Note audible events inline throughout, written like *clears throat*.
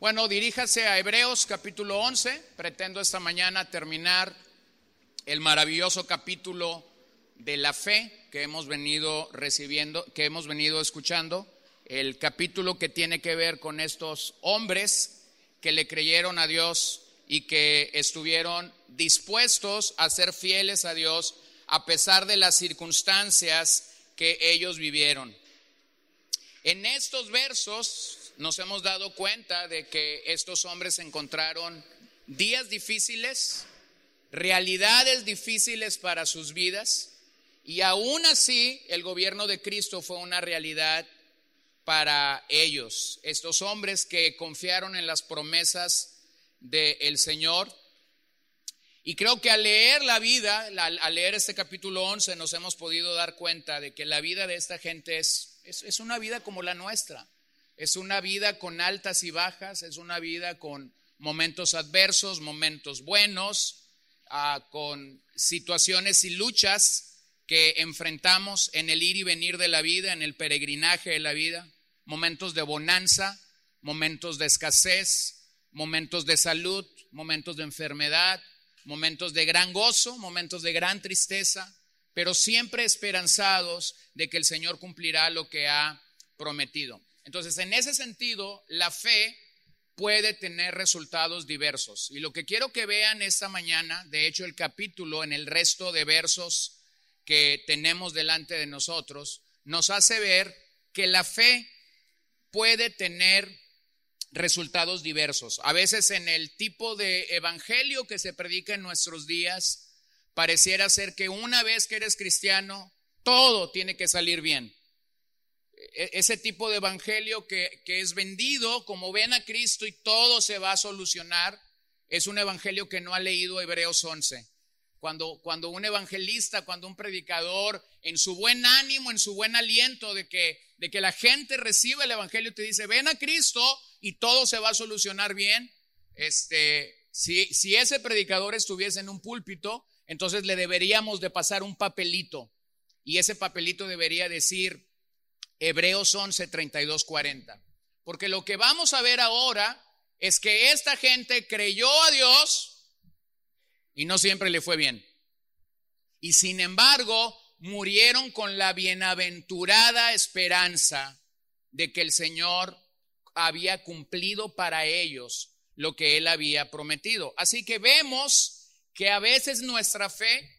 Bueno, diríjase a Hebreos capítulo 11. Pretendo esta mañana terminar el maravilloso capítulo de la fe que hemos venido recibiendo, que hemos venido escuchando, el capítulo que tiene que ver con estos hombres que le creyeron a Dios y que estuvieron dispuestos a ser fieles a Dios a pesar de las circunstancias que ellos vivieron. En estos versos nos hemos dado cuenta de que estos hombres encontraron días difíciles, realidades difíciles para sus vidas, y aún así el gobierno de Cristo fue una realidad para ellos, estos hombres que confiaron en las promesas del Señor. Y creo que al leer la vida, al leer este capítulo 11, nos hemos podido dar cuenta de que la vida de esta gente es, es, es una vida como la nuestra. Es una vida con altas y bajas, es una vida con momentos adversos, momentos buenos, ah, con situaciones y luchas que enfrentamos en el ir y venir de la vida, en el peregrinaje de la vida, momentos de bonanza, momentos de escasez, momentos de salud, momentos de enfermedad, momentos de gran gozo, momentos de gran tristeza, pero siempre esperanzados de que el Señor cumplirá lo que ha prometido. Entonces, en ese sentido, la fe puede tener resultados diversos. Y lo que quiero que vean esta mañana, de hecho el capítulo en el resto de versos que tenemos delante de nosotros, nos hace ver que la fe puede tener resultados diversos. A veces en el tipo de evangelio que se predica en nuestros días, pareciera ser que una vez que eres cristiano, todo tiene que salir bien. E-, ese tipo de evangelio que, es vendido como ven a Cristo y todo se va a solucionar, es un evangelio que no ha leído Hebreos 11. Cuando, cuando un evangelista, cuando un predicador, en su buen ánimo, en su buen aliento de que, de que la gente reciba el evangelio, te dice, ven a Cristo y todo se va a solucionar bien. Este, si, si ese predicador estuviese en un púlpito, entonces le deberíamos de pasar un papelito y ese papelito debería decir, Hebreos 11, 32, 40. Porque lo que vamos a ver ahora es que esta gente creyó a Dios y no siempre le fue bien. Y sin embargo, murieron con la bienaventurada esperanza de que el Señor había cumplido para ellos lo que Él había prometido. Así que vemos que a veces nuestra fe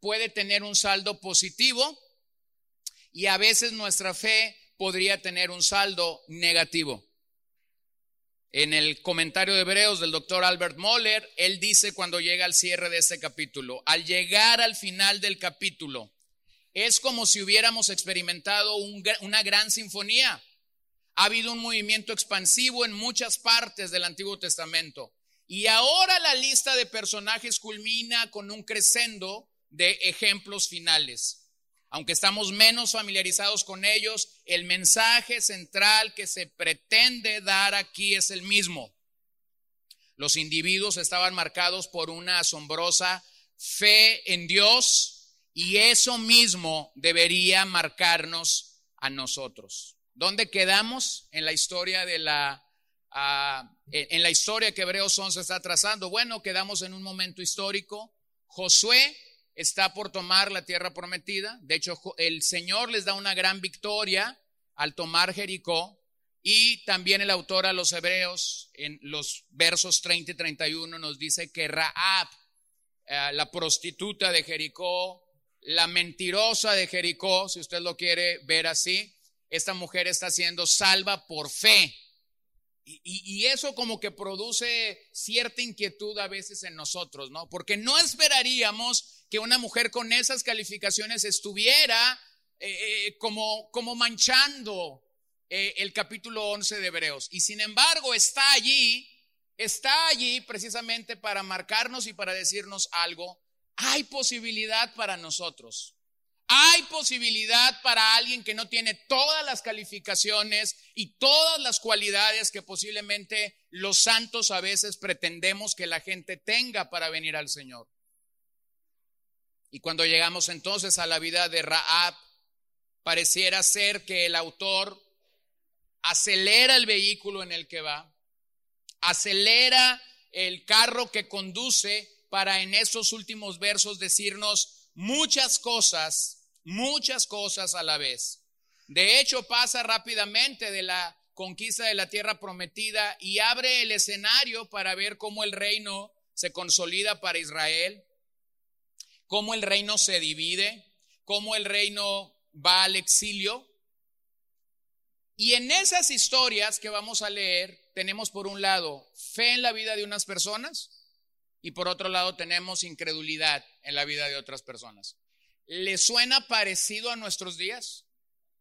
puede tener un saldo positivo y a veces nuestra fe podría tener un saldo negativo. En el comentario de Hebreos del doctor Albert Moller, él dice cuando llega al cierre de este capítulo, al llegar al final del capítulo, es como si hubiéramos experimentado una gran sinfonía. Ha habido un movimiento expansivo en muchas partes del Antiguo Testamento. Y ahora la lista de personajes culmina con un crescendo de ejemplos finales. Aunque estamos menos familiarizados con ellos, el mensaje central que se pretende dar aquí es el mismo. Los individuos estaban marcados por una asombrosa fe en Dios y eso mismo debería marcarnos a nosotros. ¿Dónde quedamos en la historia de la ah, en la historia que Hebreos 11 está trazando? Bueno, quedamos en un momento histórico. Josué está por tomar la tierra prometida. De hecho, el Señor les da una gran victoria al tomar Jericó. Y también el autor a los hebreos, en los versos 30 y 31, nos dice que Raab, eh, la prostituta de Jericó, la mentirosa de Jericó, si usted lo quiere ver así, esta mujer está siendo salva por fe. Y, eso como que produce cierta inquietud a veces en nosotros, ¿no? Porque no esperaríamos que una mujer con esas calificaciones estuviera eh, eh, como, como manchando eh, el capítulo 11 de Hebreos. Y sin embargo está allí, está allí precisamente para marcarnos y para decirnos algo. Hay posibilidad para nosotros. Hay posibilidad para alguien que no tiene todas las calificaciones y todas las cualidades que posiblemente los santos a veces pretendemos que la gente tenga para venir al Señor. Y cuando llegamos entonces a la vida de Raab, pareciera ser que el autor acelera el vehículo en el que va acelera el carro que conduce para en estos últimos versos decirnos muchas cosas, muchas cosas a la vez. De hecho, pasa rápidamente de la conquista de la tierra prometida y abre el escenario para ver cómo el reino se consolida para Israel, cómo el reino se divide, cómo el reino va al exilio. Y en esas historias que vamos a leer, tenemos por un lado fe en la vida de unas personas y por otro lado tenemos incredulidad en la vida de otras personas. ¿Le suena parecido a nuestros días?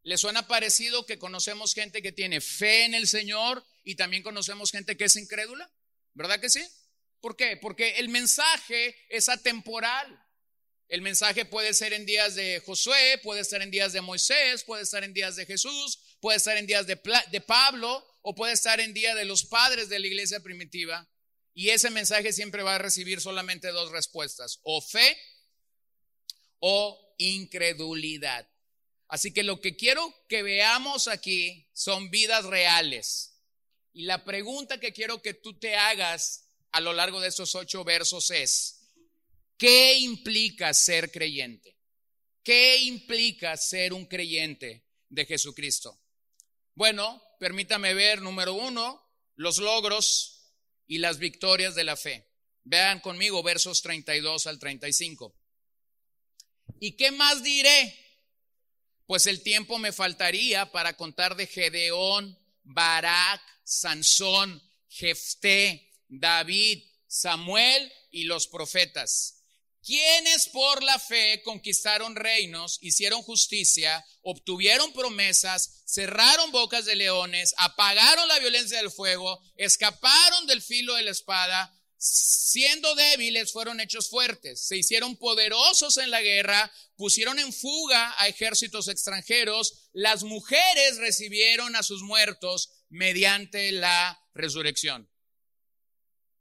¿Le suena parecido que conocemos gente que tiene fe en el Señor y también conocemos gente que es incrédula? ¿Verdad que sí? ¿Por qué? Porque el mensaje es atemporal. El mensaje puede ser en días de Josué, puede estar en días de Moisés, puede estar en días de Jesús, puede estar en días de, Pablo o puede estar en día de los padres de la iglesia primitiva. Y ese mensaje siempre va a recibir solamente dos respuestas, o fe o incredulidad. Así que lo que quiero que veamos aquí son vidas reales. Y la pregunta que quiero que tú te hagas a lo largo de estos ocho versos es, ¿Qué implica ser creyente? ¿Qué implica ser un creyente de Jesucristo? Bueno, permítame ver, número uno, los logros y las victorias de la fe. Vean conmigo versos 32 al 35. ¿Y qué más diré? Pues el tiempo me faltaría para contar de Gedeón, Barak, Sansón, Jefté, David, Samuel y los profetas quienes por la fe conquistaron reinos, hicieron justicia, obtuvieron promesas, cerraron bocas de leones, apagaron la violencia del fuego, escaparon del filo de la espada, siendo débiles fueron hechos fuertes, se hicieron poderosos en la guerra, pusieron en fuga a ejércitos extranjeros, las mujeres recibieron a sus muertos mediante la resurrección.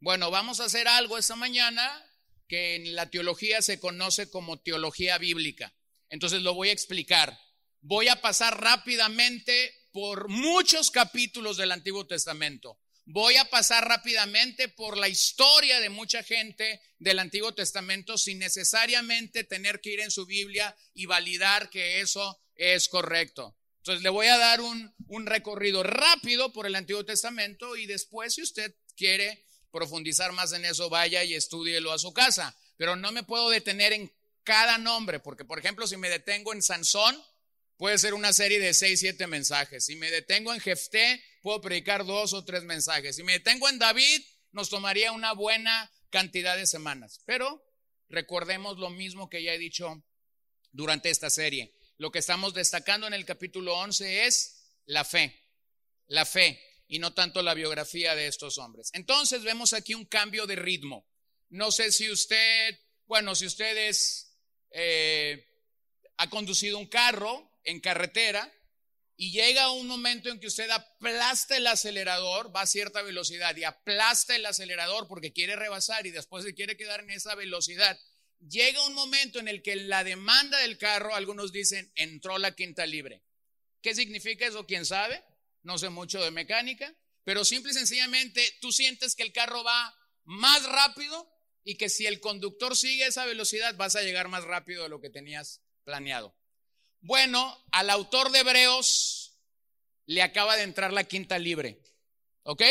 Bueno, vamos a hacer algo esta mañana que en la teología se conoce como teología bíblica. Entonces lo voy a explicar. Voy a pasar rápidamente por muchos capítulos del Antiguo Testamento. Voy a pasar rápidamente por la historia de mucha gente del Antiguo Testamento sin necesariamente tener que ir en su Biblia y validar que eso es correcto. Entonces le voy a dar un, recorrido rápido por el Antiguo Testamento y después, si usted quiere, profundizar más en eso, vaya y estúdielo a su casa. Pero no me puedo detener en cada nombre, porque por ejemplo, si me detengo en Sansón, puede ser una serie de seis, siete mensajes. Si me detengo en Jefté, puedo predicar dos o tres mensajes. Si me detengo en David, nos tomaría una buena cantidad de semanas. Pero recordemos lo mismo que ya he dicho durante esta serie. Lo que estamos destacando en el capítulo 11 es la fe. La fe y no tanto la biografía de estos hombres. Entonces vemos aquí un cambio de ritmo. No sé si usted, bueno, si usted eh, ha conducido un carro en carretera y llega un momento en que usted aplasta el acelerador, va a cierta velocidad y aplasta el acelerador porque quiere rebasar y después se quiere quedar en esa velocidad. Llega un momento en el que la demanda del carro, algunos dicen, entró la quinta libre. ¿Qué significa eso? ¿Quién sabe? no sé mucho de mecánica, pero simple y sencillamente tú sientes que el carro va más rápido y que si el conductor sigue esa velocidad vas a llegar más rápido de lo que tenías planeado. Bueno, al autor de Hebreos le acaba de entrar la quinta libre, ¿ok?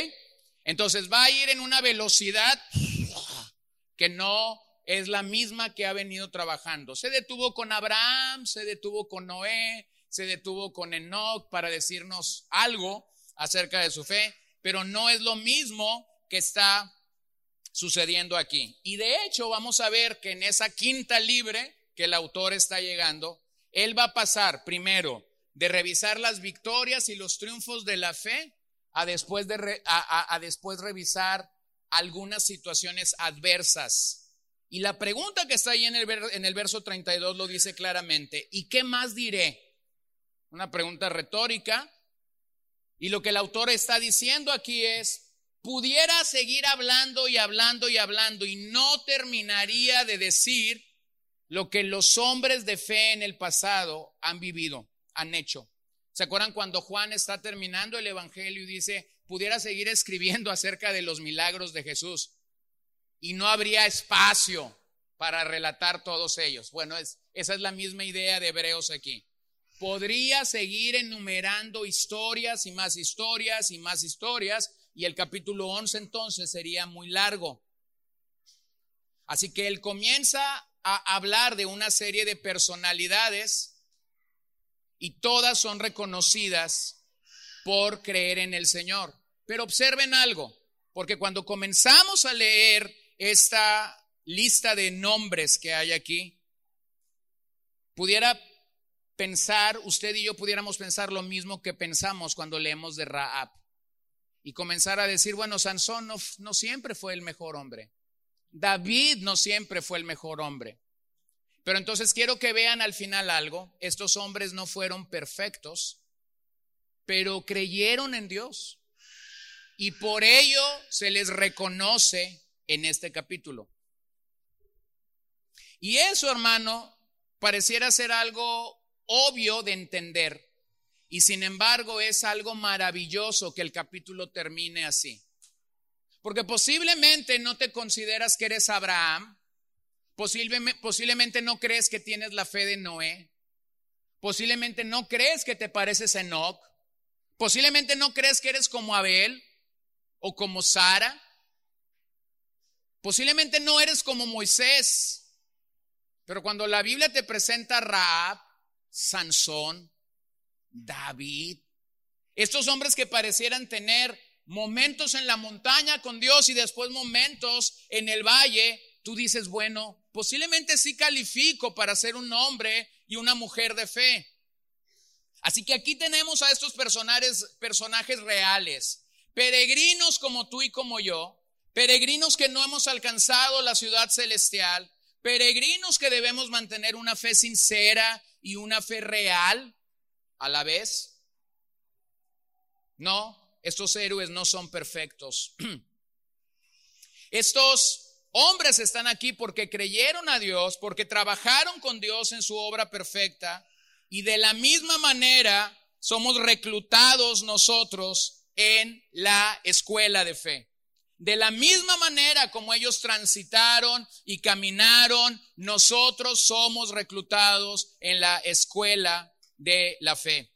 Entonces va a ir en una velocidad que no es la misma que ha venido trabajando. Se detuvo con Abraham, se detuvo con Noé, se detuvo con Enoch para decirnos algo acerca de su fe, pero no es lo mismo que está sucediendo aquí. Y de hecho vamos a ver que en esa quinta libre que el autor está llegando, él va a pasar primero de revisar las victorias y los triunfos de la fe a después, de a, después revisar algunas situaciones adversas. Y la pregunta que está ahí en el, en el verso 32 lo dice claramente, ¿y qué más diré? Una pregunta retórica. Y lo que el autor está diciendo aquí es, pudiera seguir hablando y hablando y hablando y no terminaría de decir lo que los hombres de fe en el pasado han vivido, han hecho. ¿Se acuerdan cuando Juan está terminando el Evangelio y dice, pudiera seguir escribiendo acerca de los milagros de Jesús y no habría espacio para relatar todos ellos. Bueno, es, esa es la misma idea de Hebreos aquí. Podría seguir enumerando historias y más historias y más historias y el capítulo 11 entonces sería muy largo. Así que él comienza a hablar de una serie de personalidades y todas son reconocidas por creer en el Señor. Pero observen algo, porque cuando comenzamos a leer esta lista de nombres que hay aquí, pudiera pensar, usted y yo pudiéramos pensar lo mismo que pensamos cuando leemos de Raab y comenzar a decir, bueno, Sansón no, no siempre fue el mejor hombre, David no siempre fue el mejor hombre. Pero entonces quiero que vean al final algo, estos hombres no fueron perfectos, pero creyeron en Dios y por ello se les reconoce en este capítulo. Y eso, hermano, pareciera ser algo obvio de entender. Y sin embargo es algo maravilloso que el capítulo termine así. Porque posiblemente no te consideras que eres Abraham, posiblemente, no crees que tienes la fe de Noé, posiblemente no crees que te pareces Enoch, posiblemente no crees que eres como Abel o como Sara, posiblemente no eres como Moisés, pero cuando la Biblia te presenta a Raab, Sansón, David, estos hombres que parecieran tener momentos en la montaña con Dios y después momentos en el valle, tú dices, bueno, posiblemente sí califico para ser un hombre y una mujer de fe. Así que aquí tenemos a estos personajes, personajes reales, peregrinos como tú y como yo, peregrinos que no hemos alcanzado la ciudad celestial, peregrinos que debemos mantener una fe sincera y una fe real a la vez. No, estos héroes no son perfectos. *clears throat* Estos hombres están aquí porque creyeron a Dios, porque trabajaron con Dios en su obra perfecta y de la misma manera somos reclutados nosotros en la escuela de fe. De la misma manera como ellos transitaron y caminaron, nosotros somos reclutados en la escuela de la fe.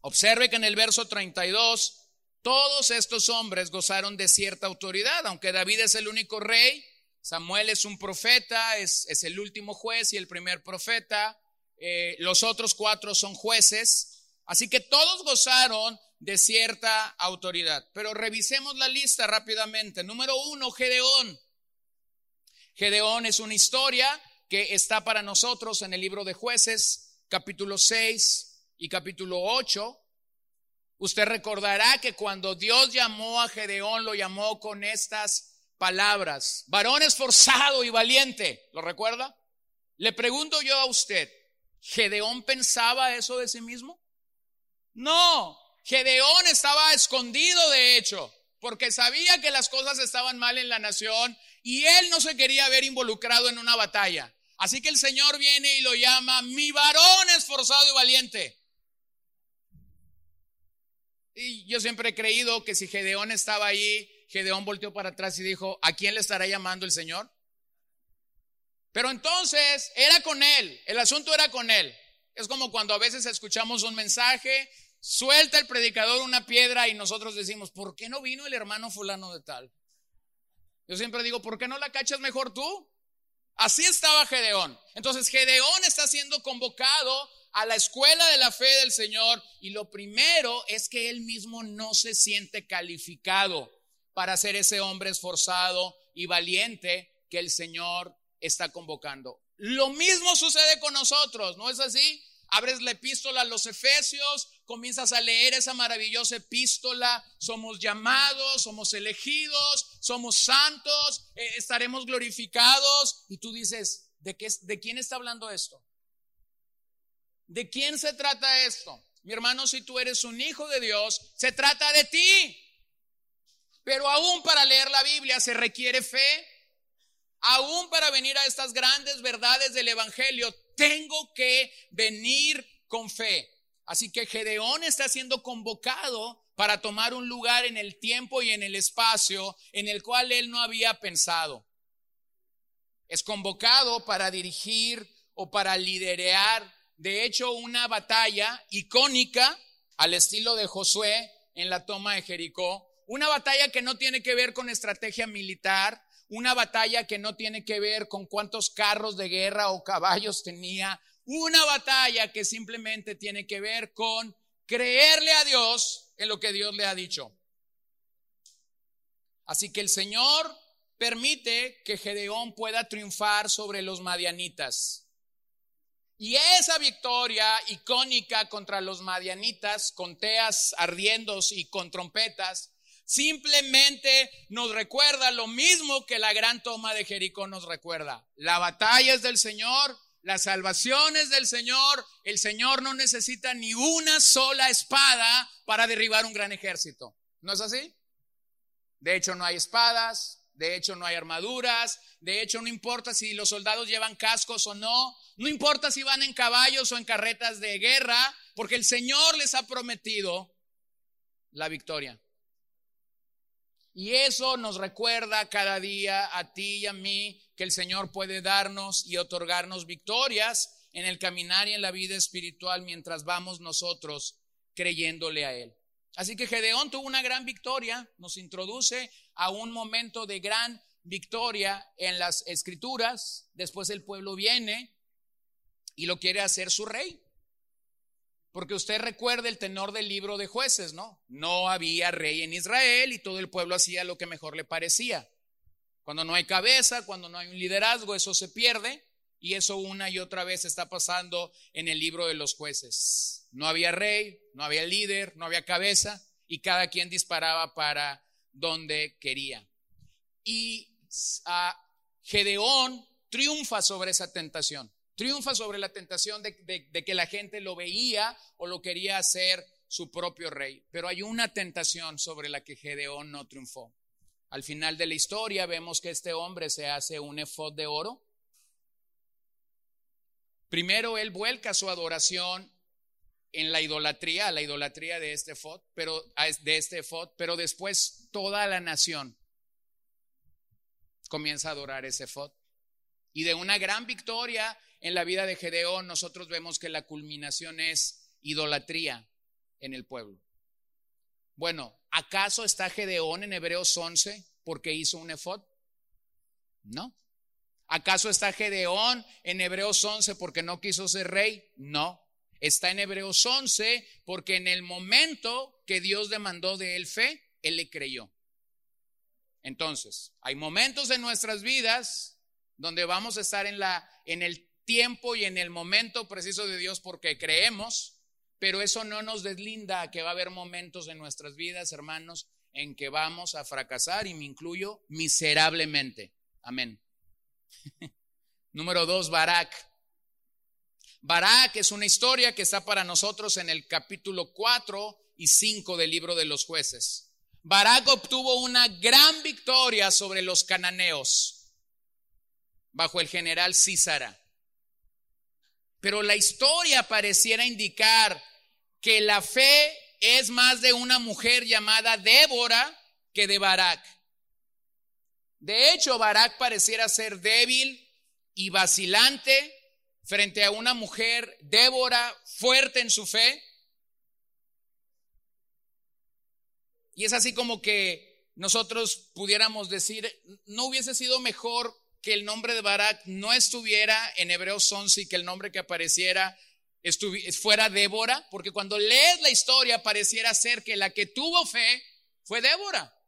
Observe que en el verso 32, todos estos hombres gozaron de cierta autoridad, aunque David es el único rey, Samuel es un profeta, es, el último juez y el primer profeta, eh, los otros cuatro son jueces, así que todos gozaron de cierta autoridad. Pero revisemos la lista rápidamente. Número uno, Gedeón. Gedeón es una historia que está para nosotros en el libro de jueces, capítulo 6 y capítulo 8. Usted recordará que cuando Dios llamó a Gedeón, lo llamó con estas palabras, varón esforzado y valiente. ¿Lo recuerda? Le pregunto yo a usted, ¿Gedeón pensaba eso de sí mismo? No, Gedeón estaba escondido, de hecho, porque sabía que las cosas estaban mal en la nación y él no se quería ver involucrado en una batalla. Así que el Señor viene y lo llama mi varón esforzado y valiente. Y yo siempre he creído que si Gedeón estaba ahí, Gedeón volteó para atrás y dijo, ¿a quién le estará llamando el Señor? Pero entonces era con él, el asunto era con él. Es como cuando a veces escuchamos un mensaje Suelta el predicador una piedra y nosotros decimos, ¿por qué no vino el hermano fulano de tal? Yo siempre digo, ¿por qué no la cachas mejor tú? Así estaba Gedeón. Entonces Gedeón está siendo convocado a la escuela de la fe del Señor y lo primero es que él mismo no se siente calificado para ser ese hombre esforzado y valiente que el Señor está convocando. Lo mismo sucede con nosotros, ¿no es así? Abres la epístola a los Efesios, comienzas a leer esa maravillosa epístola, somos llamados, somos elegidos, somos santos, eh, estaremos glorificados. Y tú dices, ¿de, qué, ¿de quién está hablando esto? ¿De quién se trata esto? Mi hermano, si tú eres un hijo de Dios, se trata de ti. Pero aún para leer la Biblia se requiere fe. Aún para venir a estas grandes verdades del Evangelio, tengo que venir con fe. Así que Gedeón está siendo convocado para tomar un lugar en el tiempo y en el espacio en el cual él no había pensado. Es convocado para dirigir o para liderar, de hecho, una batalla icónica al estilo de Josué en la toma de Jericó, una batalla que no tiene que ver con estrategia militar, una batalla que no tiene que ver con cuántos carros de guerra o caballos tenía, una batalla que simplemente tiene que ver con creerle a Dios en lo que Dios le ha dicho. Así que el Señor permite que Gedeón pueda triunfar sobre los madianitas. Y esa victoria icónica contra los madianitas, con teas ardiendos y con trompetas, simplemente nos recuerda lo mismo que la gran toma de Jericó nos recuerda. La batalla es del Señor, la salvación es del Señor, el Señor no necesita ni una sola espada para derribar un gran ejército. ¿No es así? De hecho, no hay espadas, de hecho no hay armaduras, de hecho no importa si los soldados llevan cascos o no, no importa si van en caballos o en carretas de guerra, porque el Señor les ha prometido la victoria. Y eso nos recuerda cada día a ti y a mí que el Señor puede darnos y otorgarnos victorias en el caminar y en la vida espiritual mientras vamos nosotros creyéndole a Él. Así que Gedeón tuvo una gran victoria, nos introduce a un momento de gran victoria en las escrituras, después el pueblo viene y lo quiere hacer su rey. Porque usted recuerda el tenor del libro de jueces, ¿no? No había rey en Israel y todo el pueblo hacía lo que mejor le parecía. Cuando no hay cabeza, cuando no hay un liderazgo, eso se pierde. Y eso una y otra vez está pasando en el libro de los jueces. No había rey, no había líder, no había cabeza y cada quien disparaba para donde quería. Y a ah, Gedeón triunfa sobre esa tentación. Triunfa sobre la tentación de, que la gente lo veía o lo quería hacer su propio rey. Pero hay una tentación sobre la que Gedeón no triunfó. Al final de la historia vemos que este hombre se hace un efod de oro. Primero él vuelca su adoración en la idolatría, la idolatría de este efod, pero de este efod, pero después toda la nación comienza a adorar ese efod. Y de una gran victoria en la vida de Gedeón nosotros vemos que la culminación es idolatría en el pueblo. Bueno, ¿acaso está Gedeón en Hebreos 11 porque hizo un efod? No. ¿Acaso está Gedeón en Hebreos 11 porque no quiso ser rey? No. Está en Hebreos 11 porque en el momento que Dios demandó de él fe, él le creyó. Entonces, hay momentos en nuestras vidas donde vamos a estar en la en el tiempo y en el momento preciso de Dios porque creemos, pero eso no nos deslinda a que va a haber momentos en nuestras vidas, hermanos, en que vamos a fracasar y me incluyo miserablemente. Amén. *laughs* Número dos, Barak. Barak es una historia que está para nosotros en el capítulo 4 y 5 del libro de los jueces. Barak obtuvo una gran victoria sobre los cananeos bajo el general Císara. Pero la historia pareciera indicar que la fe es más de una mujer llamada Débora que de Barak. De hecho, Barak pareciera ser débil y vacilante frente a una mujer, Débora, fuerte en su fe. Y es así como que nosotros pudiéramos decir, ¿no hubiese sido mejor que el nombre de Barak no estuviera en Hebreos 11 y que el nombre que apareciera fuera Débora, porque cuando lees la historia pareciera ser que la que tuvo fe fue Débora.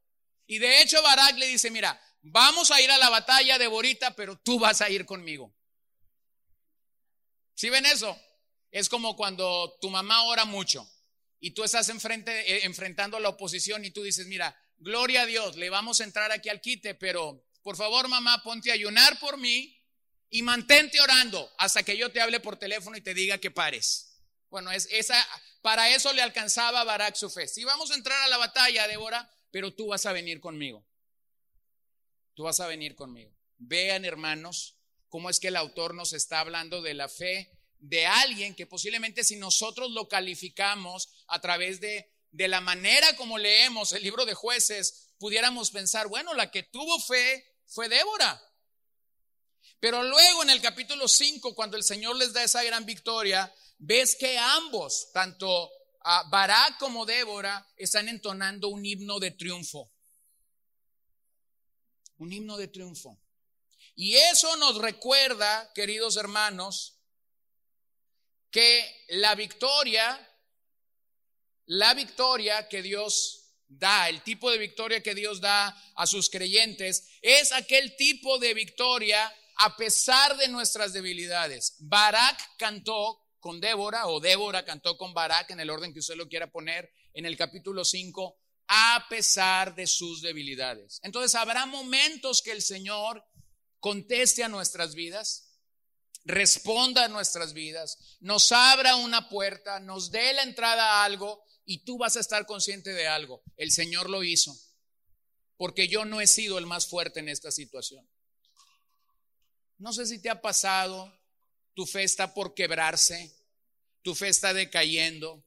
Y de hecho Barak le dice, mira, vamos a ir a la batalla, Deborita, pero tú vas a ir conmigo. ¿Sí ven eso? Es como cuando tu mamá ora mucho y tú estás enfrente, eh, enfrentando a la oposición y tú dices, mira, gloria a Dios, le vamos a entrar aquí al quite, pero por favor mamá, ponte a ayunar por mí y mantente orando hasta que yo te hable por teléfono y te diga que pares. Bueno, es, esa, para eso le alcanzaba Barak su fe. Si vamos a entrar a la batalla, Débora, pero tú vas a venir conmigo. Tú vas a venir conmigo. Vean, hermanos, cómo es que el autor nos está hablando de la fe de alguien que posiblemente si nosotros lo calificamos a través de de la manera como leemos el libro de jueces, pudiéramos pensar, bueno, la que tuvo fe fue Débora. Pero luego en el capítulo 5, cuando el Señor les da esa gran victoria, ves que ambos, tanto Barak como Débora, están entonando un himno de triunfo. Un himno de triunfo. Y eso nos recuerda, queridos hermanos, que la victoria, la victoria que Dios da, el tipo de victoria que Dios da a sus creyentes, es aquel tipo de victoria a pesar de nuestras debilidades. Barak cantó con Débora o Débora cantó con Barak en el orden que usted lo quiera poner en el capítulo 5, a pesar de sus debilidades. Entonces habrá momentos que el Señor conteste a nuestras vidas, responda a nuestras vidas, nos abra una puerta, nos dé la entrada a algo y tú vas a estar consciente de algo. El Señor lo hizo, porque yo no he sido el más fuerte en esta situación. No sé si te ha pasado, tu fe está por quebrarse, tu fe está decayendo,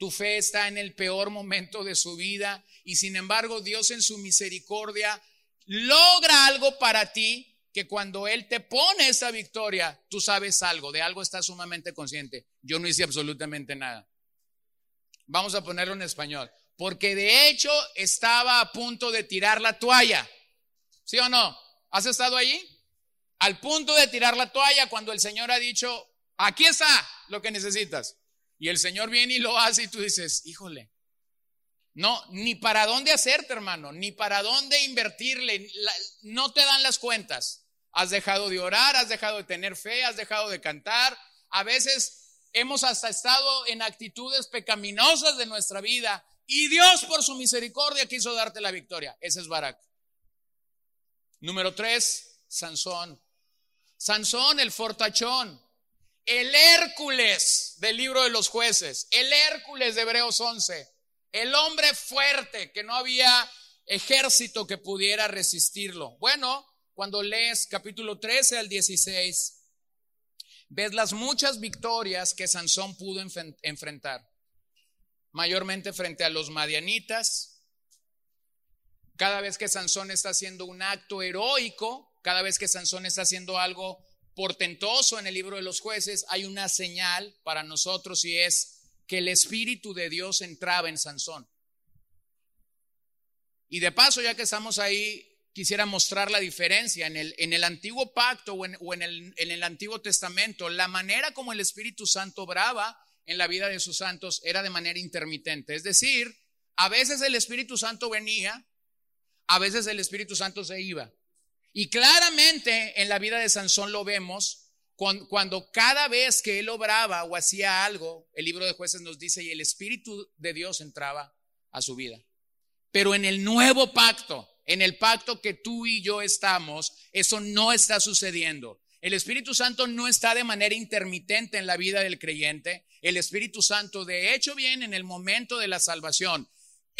tu fe está en el peor momento de su vida y sin embargo Dios en su misericordia logra algo para ti que cuando Él te pone esa victoria, tú sabes algo, de algo estás sumamente consciente. Yo no hice absolutamente nada. Vamos a ponerlo en español. Porque de hecho estaba a punto de tirar la toalla. ¿Sí o no? ¿Has estado allí? Al punto de tirar la toalla cuando el Señor ha dicho, aquí está lo que necesitas. Y el Señor viene y lo hace y tú dices, híjole, no, ni para dónde hacerte, hermano, ni para dónde invertirle, no te dan las cuentas. Has dejado de orar, has dejado de tener fe, has dejado de cantar. A veces hemos hasta estado en actitudes pecaminosas de nuestra vida y Dios por su misericordia quiso darte la victoria. Ese es Barak. Número tres, Sansón. Sansón, el fortachón, el Hércules del libro de los jueces, el Hércules de Hebreos 11 el hombre fuerte, que no había ejército que pudiera resistirlo. Bueno, cuando lees capítulo 13 al 16, ves las muchas victorias que Sansón pudo enfrentar. Mayormente frente a los madianitas. Cada vez que Sansón está haciendo un acto heroico, cada vez que Sansón está haciendo algo portentoso en el libro de los jueces, hay una señal para nosotros y es que el Espíritu de Dios entraba en Sansón. Y de paso, ya que estamos ahí, quisiera mostrar la diferencia en el, en el antiguo pacto o, en, el, en el Antiguo Testamento. La manera como el Espíritu Santo obraba en la vida de sus santos era de manera intermitente. Es decir, a veces el Espíritu Santo venía, a veces el Espíritu Santo se iba. Y claramente en la vida de Sansón lo vemos cuando, cada vez que él obraba o hacía algo, el libro de jueces nos dice, y el Espíritu de Dios entraba a su vida. Pero en el nuevo pacto, en el pacto que tú y yo estamos, eso no está sucediendo. El Espíritu Santo no está de manera intermitente en la vida del creyente. El Espíritu Santo de hecho viene en el momento de la salvación.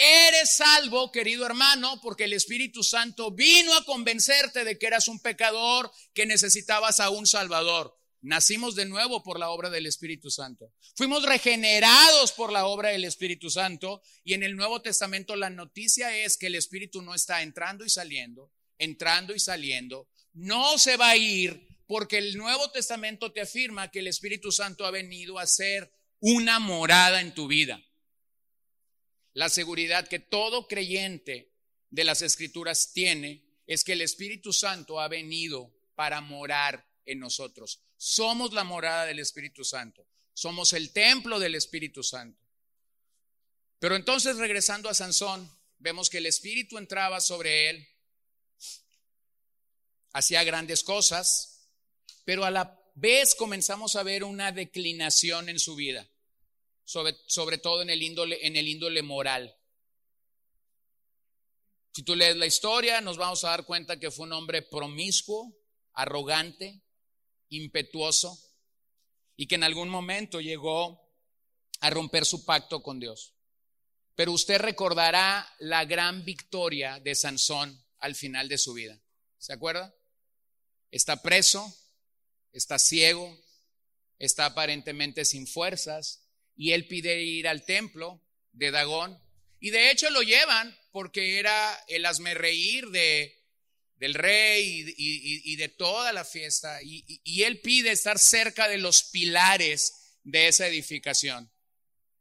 Eres salvo, querido hermano, porque el Espíritu Santo vino a convencerte de que eras un pecador, que necesitabas a un Salvador. Nacimos de nuevo por la obra del Espíritu Santo. Fuimos regenerados por la obra del Espíritu Santo. Y en el Nuevo Testamento la noticia es que el Espíritu no está entrando y saliendo, entrando y saliendo. No se va a ir porque el Nuevo Testamento te afirma que el Espíritu Santo ha venido a ser una morada en tu vida la seguridad que todo creyente de las escrituras tiene es que el Espíritu Santo ha venido para morar en nosotros. Somos la morada del Espíritu Santo. Somos el templo del Espíritu Santo. Pero entonces regresando a Sansón, vemos que el Espíritu entraba sobre él, hacía grandes cosas, pero a la vez comenzamos a ver una declinación en su vida sobre, todo en el, índole, en el índole moral. Si tú lees la historia, nos vamos a dar cuenta que fue un hombre promiscuo, arrogante, impetuoso, y que en algún momento llegó a romper su pacto con Dios. Pero usted recordará la gran victoria de Sansón al final de su vida. ¿Se acuerda? Está preso, está ciego, está aparentemente sin fuerzas, y él pide ir al templo de Dagón. Y de hecho lo llevan porque era el asmerreír de, del rey y, de toda la fiesta. y él pide estar cerca de los pilares de esa edificación.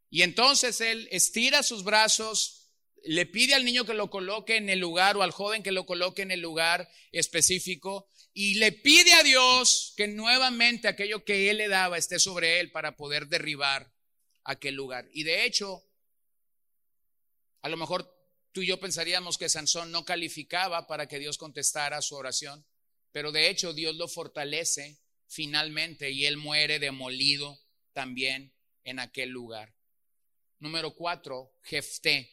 Y entonces él estira sus brazos, le pide al niño que lo coloque en el lugar o al joven que lo coloque en el lugar específico y le pide a Dios que nuevamente aquello que él le daba esté sobre él para poder derribar aquel lugar. Y de hecho, a lo mejor tú y yo pensaríamos que Sansón no calificaba para que Dios contestara su oración, pero de hecho Dios lo fortalece finalmente y él muere demolido también en aquel lugar. Número cuatro, Jefté.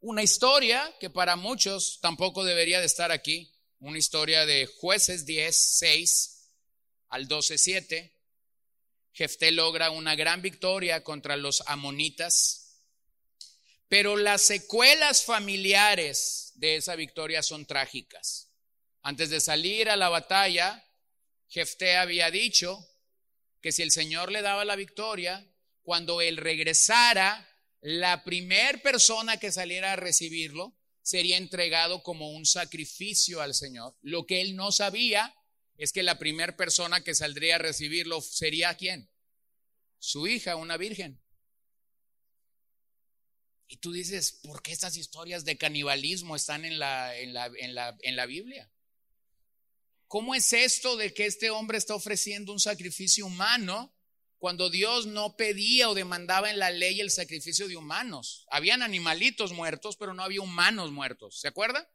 Una historia que para muchos tampoco debería de estar aquí. Una historia de jueces 10, 6 al 12, 7. Jefté logra una gran victoria contra los amonitas. Pero las secuelas familiares de esa victoria son trágicas. Antes de salir a la batalla, Jefté había dicho que si el Señor le daba la victoria, cuando él regresara, la primer persona que saliera a recibirlo sería entregado como un sacrificio al Señor. Lo que él no sabía es que la primera persona que saldría a recibirlo sería quién? Su hija, una virgen. Y tú dices, ¿por qué estas historias de canibalismo están en la, en la, en la, en la Biblia? ¿Cómo es esto de que este hombre está ofreciendo un sacrificio humano cuando Dios no pedía o demandaba en la ley el sacrificio de humanos. Habían animalitos muertos, pero no había humanos muertos. ¿Se acuerda?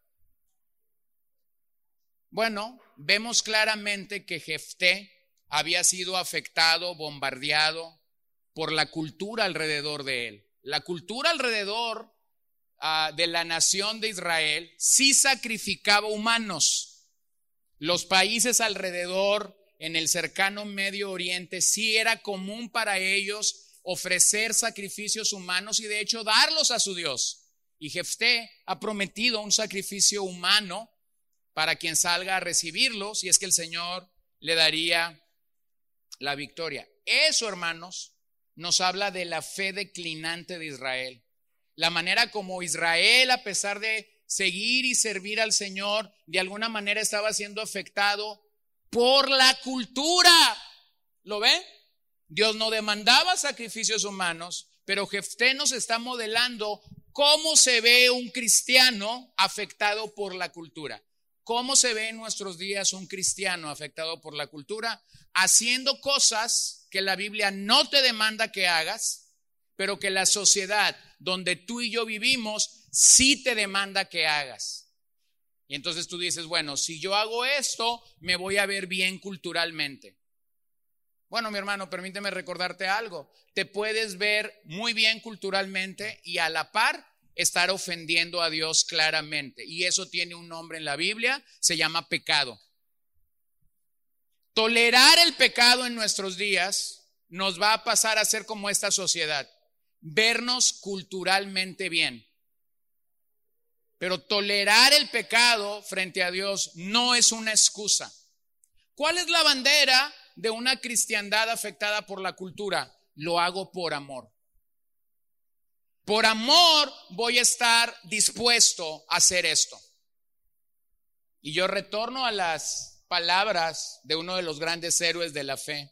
Bueno, vemos claramente que Jefté había sido afectado, bombardeado por la cultura alrededor de él. La cultura alrededor ah, de la nación de Israel sí sacrificaba humanos. Los países alrededor en el cercano Medio Oriente, sí era común para ellos ofrecer sacrificios humanos y de hecho darlos a su Dios. Y Jefté ha prometido un sacrificio humano para quien salga a recibirlo, si es que el Señor le daría la victoria. Eso, hermanos, nos habla de la fe declinante de Israel. La manera como Israel, a pesar de seguir y servir al Señor, de alguna manera estaba siendo afectado por la cultura. ¿Lo ven? Dios no demandaba sacrificios humanos, pero Jefté nos está modelando cómo se ve un cristiano afectado por la cultura. ¿Cómo se ve en nuestros días un cristiano afectado por la cultura? Haciendo cosas que la Biblia no te demanda que hagas, pero que la sociedad donde tú y yo vivimos sí te demanda que hagas. Y entonces tú dices, bueno, si yo hago esto, me voy a ver bien culturalmente. Bueno, mi hermano, permíteme recordarte algo. Te puedes ver muy bien culturalmente y a la par estar ofendiendo a Dios claramente. Y eso tiene un nombre en la Biblia, se llama pecado. Tolerar el pecado en nuestros días nos va a pasar a ser como esta sociedad, vernos culturalmente bien. Pero tolerar el pecado frente a Dios no es una excusa. ¿Cuál es la bandera de una cristiandad afectada por la cultura? Lo hago por amor. Por amor voy a estar dispuesto a hacer esto. Y yo retorno a las palabras de uno de los grandes héroes de la fe.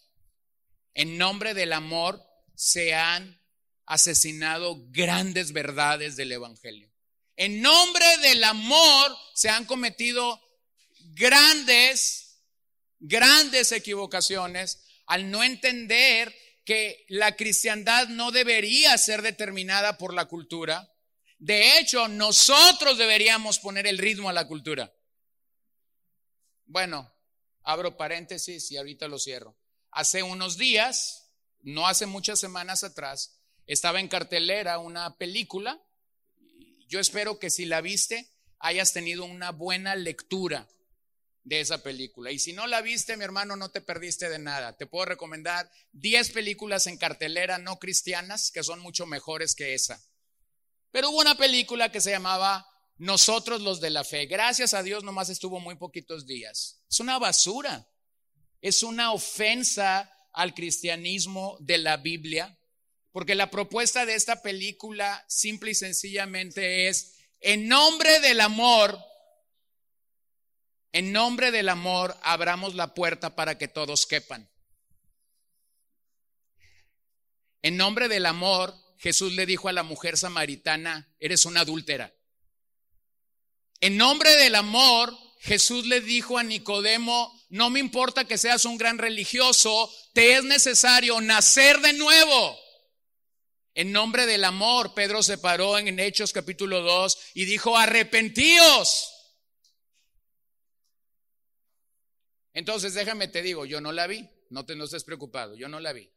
En nombre del amor se han asesinado grandes verdades del Evangelio. En nombre del amor se han cometido grandes, grandes equivocaciones al no entender que la cristiandad no debería ser determinada por la cultura. De hecho, nosotros deberíamos poner el ritmo a la cultura. Bueno, abro paréntesis y ahorita lo cierro. Hace unos días, no hace muchas semanas atrás, estaba en cartelera una película yo espero que si la viste, hayas tenido una buena lectura de esa película. Y si no la viste, mi hermano, no te perdiste de nada. Te puedo recomendar 10 películas en cartelera no cristianas que son mucho mejores que esa. Pero hubo una película que se llamaba Nosotros los de la fe. Gracias a Dios nomás estuvo muy poquitos días. Es una basura. Es una ofensa al cristianismo de la Biblia Porque la propuesta de esta película simple y sencillamente es, en nombre del amor, en nombre del amor, abramos la puerta para que todos quepan. En nombre del amor, Jesús le dijo a la mujer samaritana, eres una adúltera. En nombre del amor, Jesús le dijo a Nicodemo, no me importa que seas un gran religioso, te es necesario nacer de nuevo. En nombre del amor, Pedro se paró en Hechos capítulo 2 y dijo, arrepentíos. Entonces déjame te digo, yo no la vi, no te no estés preocupado, yo no la vi.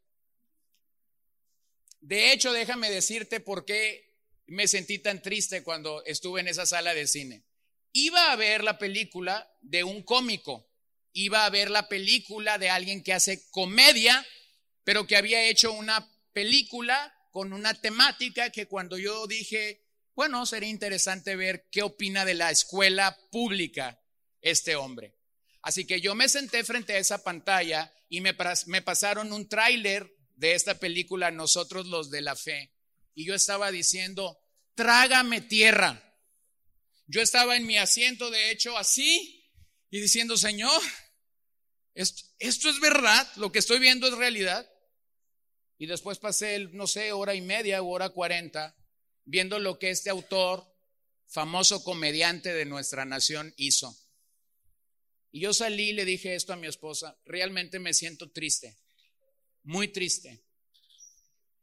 De hecho, déjame decirte por qué me sentí tan triste cuando estuve en esa sala de cine. Iba a ver la película de un cómico, iba a ver la película de alguien que hace comedia, pero que había hecho una película con una temática que cuando yo dije, bueno, sería interesante ver qué opina de la escuela pública este hombre. Así que yo me senté frente a esa pantalla y me, me pasaron un tráiler de esta película Nosotros los de la Fe. Y yo estaba diciendo, trágame tierra. Yo estaba en mi asiento, de hecho, así, y diciendo, Señor, esto, esto es verdad, lo que estoy viendo es realidad. Y después pasé, no sé, hora y media o hora cuarenta, viendo lo que este autor, famoso comediante de nuestra nación, hizo. Y yo salí y le dije esto a mi esposa, realmente me siento triste muy triste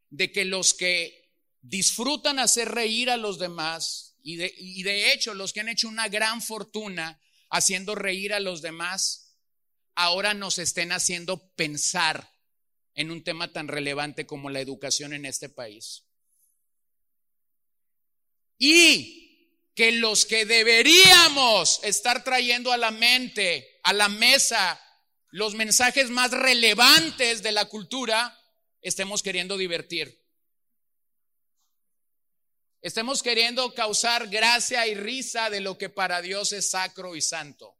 de que los que disfrutan hacer reír a los demás y de, y de hecho los que han hecho una gran fortuna haciendo reír a los demás, ahora nos estén haciendo pensar en un tema tan relevante como la educación en este país. Y que los que deberíamos estar trayendo a la mente, a la mesa, los mensajes más relevantes de la cultura estemos queriendo divertir. Estemos queriendo causar gracia y risa de lo que para Dios es sacro y santo.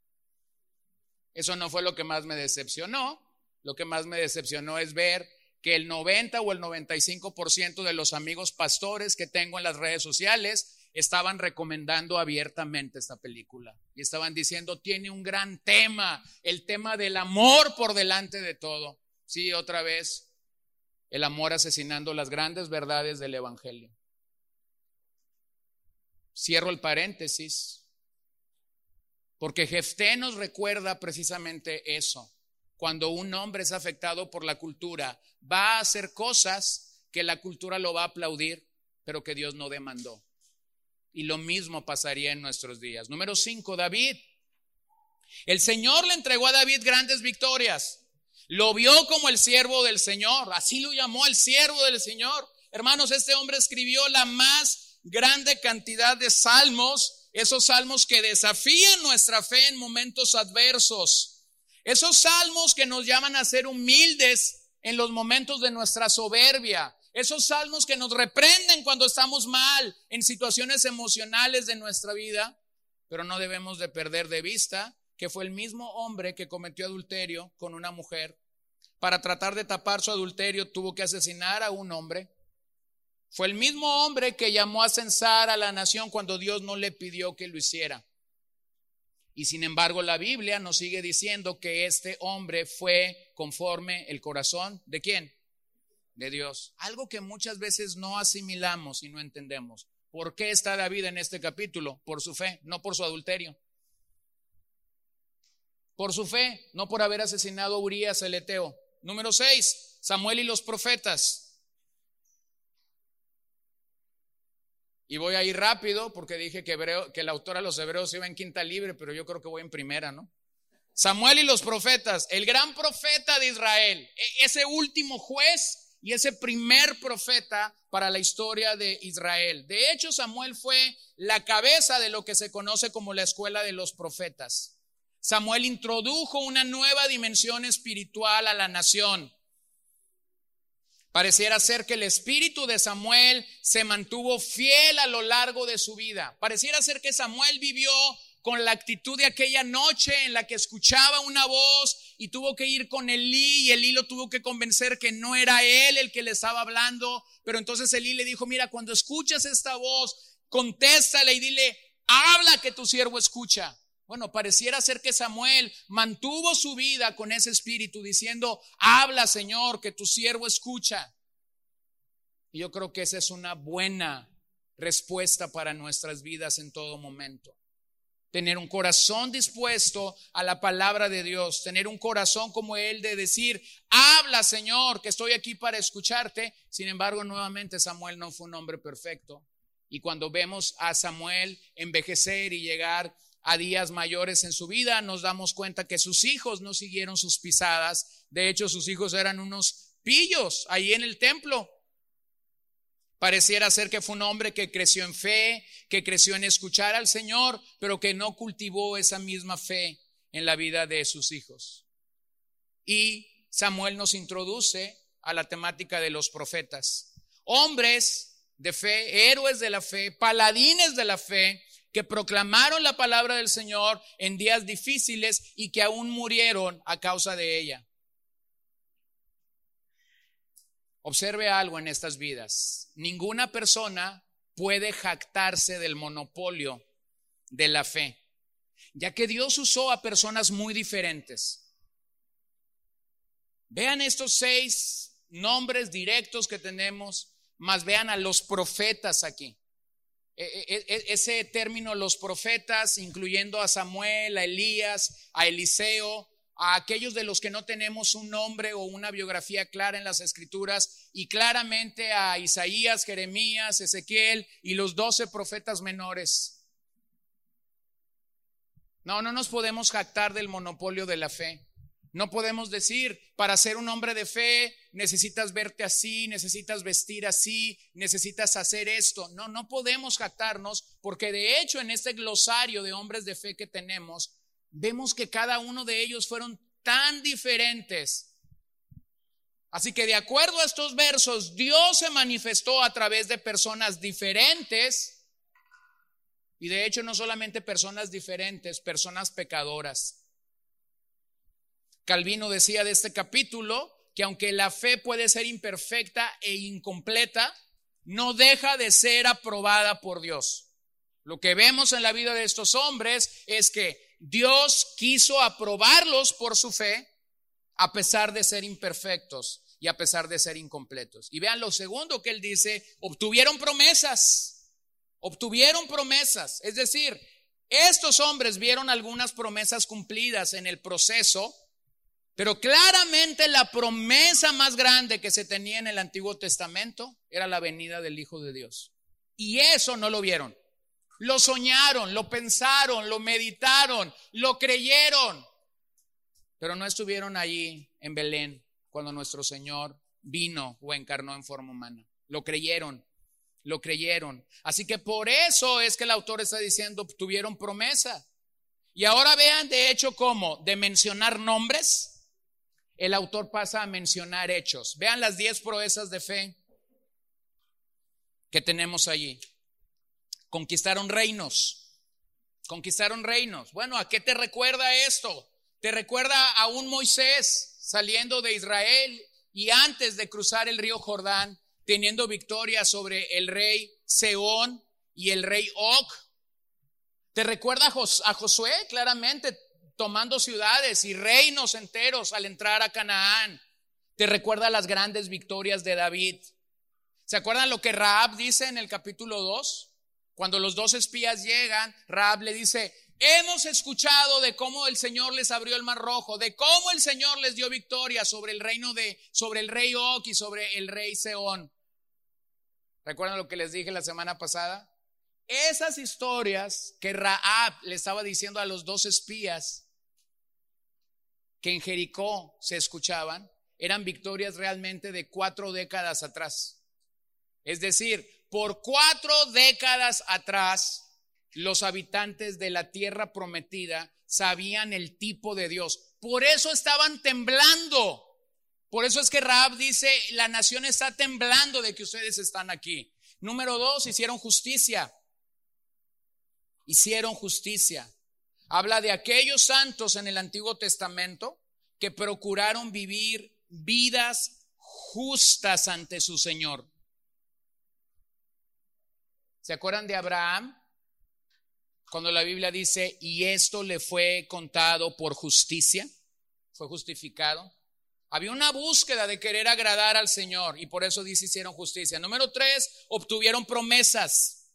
Eso no fue lo que más me decepcionó. Lo que más me decepcionó es ver que el 90 o el 95% de los amigos pastores que tengo en las redes sociales estaban recomendando abiertamente esta película y estaban diciendo, tiene un gran tema, el tema del amor por delante de todo. Sí, otra vez, el amor asesinando las grandes verdades del Evangelio. Cierro el paréntesis, porque Jefté nos recuerda precisamente eso. Cuando un hombre es afectado por la cultura, va a hacer cosas que la cultura lo va a aplaudir, pero que Dios no demandó. Y lo mismo pasaría en nuestros días. Número cinco, David. El Señor le entregó a David grandes victorias. Lo vio como el siervo del Señor. Así lo llamó el siervo del Señor. Hermanos, este hombre escribió la más grande cantidad de salmos, esos salmos que desafían nuestra fe en momentos adversos. Esos salmos que nos llaman a ser humildes en los momentos de nuestra soberbia. Esos salmos que nos reprenden cuando estamos mal en situaciones emocionales de nuestra vida, pero no debemos de perder de vista que fue el mismo hombre que cometió adulterio con una mujer. Para tratar de tapar su adulterio tuvo que asesinar a un hombre. Fue el mismo hombre que llamó a censar a la nación cuando Dios no le pidió que lo hiciera. Y sin embargo la Biblia nos sigue diciendo que este hombre fue conforme el corazón de quién? De Dios. Algo que muchas veces no asimilamos y no entendemos. ¿Por qué está David en este capítulo? Por su fe, no por su adulterio. Por su fe, no por haber asesinado a Urias el Eteo. Número 6, Samuel y los profetas. Y voy a ir rápido porque dije que, hebreo, que el autor a los hebreos iba en quinta libre, pero yo creo que voy en primera, ¿no? Samuel y los profetas, el gran profeta de Israel, e-, ese último juez y ese primer profeta para la historia de Israel. De hecho, Samuel fue la cabeza de lo que se conoce como la escuela de los profetas. Samuel introdujo una nueva dimensión espiritual a la nación. Pareciera ser que el espíritu de Samuel se mantuvo fiel a lo largo de su vida. Pareciera ser que Samuel vivió con la actitud de aquella noche en la que escuchaba una voz y tuvo que ir con Elí y Elí lo tuvo que convencer que no era él el que le estaba hablando. Pero entonces Elí le dijo, mira, cuando escuchas esta voz, contéstale y dile, habla que tu siervo escucha. Bueno, pareciera ser que Samuel mantuvo su vida con ese espíritu diciendo, habla Señor, que tu siervo escucha. Y yo creo que esa es una buena respuesta para nuestras vidas en todo momento. Tener un corazón dispuesto a la palabra de Dios, tener un corazón como el de decir, habla Señor, que estoy aquí para escucharte. Sin embargo, nuevamente Samuel no fue un hombre perfecto. Y cuando vemos a Samuel envejecer y llegar a días mayores en su vida, nos damos cuenta que sus hijos no siguieron sus pisadas. De hecho, sus hijos eran unos pillos ahí en el templo. Pareciera ser que fue un hombre que creció en fe, que creció en escuchar al Señor, pero que no cultivó esa misma fe en la vida de sus hijos. Y Samuel nos introduce a la temática de los profetas. Hombres de fe, héroes de la fe, paladines de la fe, que proclamaron la palabra del Señor en días difíciles y que aún murieron a causa de ella. Observe algo en estas vidas. Ninguna persona puede jactarse del monopolio de la fe, ya que Dios usó a personas muy diferentes. Vean estos seis nombres directos que tenemos más vean a los profetas aquí. E, e, e, ese término, los profetas, incluyendo a Samuel, a Elías, a Eliseo, a aquellos de los que no tenemos un nombre o una biografía clara en las escrituras, y claramente a Isaías, Jeremías, Ezequiel y los doce profetas menores. No, no nos podemos jactar del monopolio de la fe. No podemos decir, para ser un hombre de fe necesitas verte así, necesitas vestir así, necesitas hacer esto. No, no podemos jactarnos porque de hecho en este glosario de hombres de fe que tenemos, vemos que cada uno de ellos fueron tan diferentes. Así que de acuerdo a estos versos, Dios se manifestó a través de personas diferentes y de hecho no solamente personas diferentes, personas pecadoras. Calvino decía de este capítulo que aunque la fe puede ser imperfecta e incompleta, no deja de ser aprobada por Dios. Lo que vemos en la vida de estos hombres es que Dios quiso aprobarlos por su fe a pesar de ser imperfectos y a pesar de ser incompletos. Y vean lo segundo que él dice, obtuvieron promesas, obtuvieron promesas. Es decir, estos hombres vieron algunas promesas cumplidas en el proceso pero claramente la promesa más grande que se tenía en el Antiguo Testamento era la venida del Hijo de Dios. Y eso no lo vieron. Lo soñaron, lo pensaron, lo meditaron, lo creyeron. Pero no estuvieron allí en Belén cuando nuestro Señor vino o encarnó en forma humana. Lo creyeron, lo creyeron. Así que por eso es que el autor está diciendo, tuvieron promesa. Y ahora vean de hecho cómo, de mencionar nombres, el autor pasa a mencionar hechos. Vean las diez proezas de fe que tenemos allí. Conquistaron reinos. Conquistaron reinos. Bueno, ¿a qué te recuerda esto? Te recuerda a un Moisés saliendo de Israel y antes de cruzar el río Jordán, teniendo victoria sobre el rey Seón y el rey Og. Te recuerda a Josué claramente tomando ciudades y reinos enteros al entrar a Canaán. Te recuerda las grandes victorias de David. ¿Se acuerdan lo que Raab dice en el capítulo 2? Cuando los dos espías llegan, Raab le dice, hemos escuchado de cómo el Señor les abrió el mar rojo, de cómo el Señor les dio victoria sobre el reino de, sobre el rey Og y sobre el rey Seón. ¿Recuerdan lo que les dije la semana pasada? Esas historias que Raab le estaba diciendo a los dos espías que en Jericó se escuchaban eran victorias realmente de cuatro décadas atrás. Es decir, por cuatro décadas atrás, los habitantes de la tierra prometida sabían el tipo de Dios. Por eso estaban temblando. Por eso es que Raab dice, la nación está temblando de que ustedes están aquí. Número dos, hicieron justicia. Hicieron justicia. Habla de aquellos santos en el Antiguo Testamento que procuraron vivir vidas justas ante su Señor. ¿Se acuerdan de Abraham? Cuando la Biblia dice, y esto le fue contado por justicia, fue justificado. Había una búsqueda de querer agradar al Señor y por eso dice hicieron justicia. Número tres, obtuvieron promesas.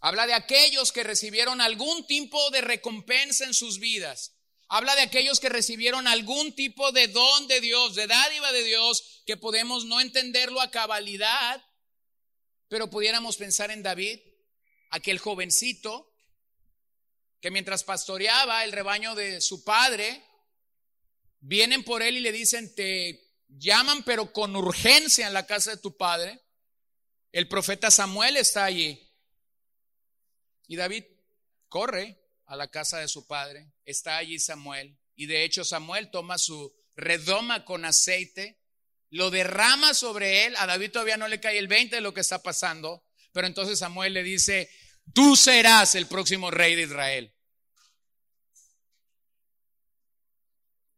Habla de aquellos que recibieron algún tipo de recompensa en sus vidas. Habla de aquellos que recibieron algún tipo de don de Dios, de dádiva de Dios, que podemos no entenderlo a cabalidad, pero pudiéramos pensar en David, aquel jovencito que mientras pastoreaba el rebaño de su padre, vienen por él y le dicen, te llaman pero con urgencia en la casa de tu padre. El profeta Samuel está allí. Y David corre a la casa de su padre. Está allí Samuel. Y de hecho Samuel toma su redoma con aceite, lo derrama sobre él. A David todavía no le cae el 20 de lo que está pasando. Pero entonces Samuel le dice, tú serás el próximo rey de Israel.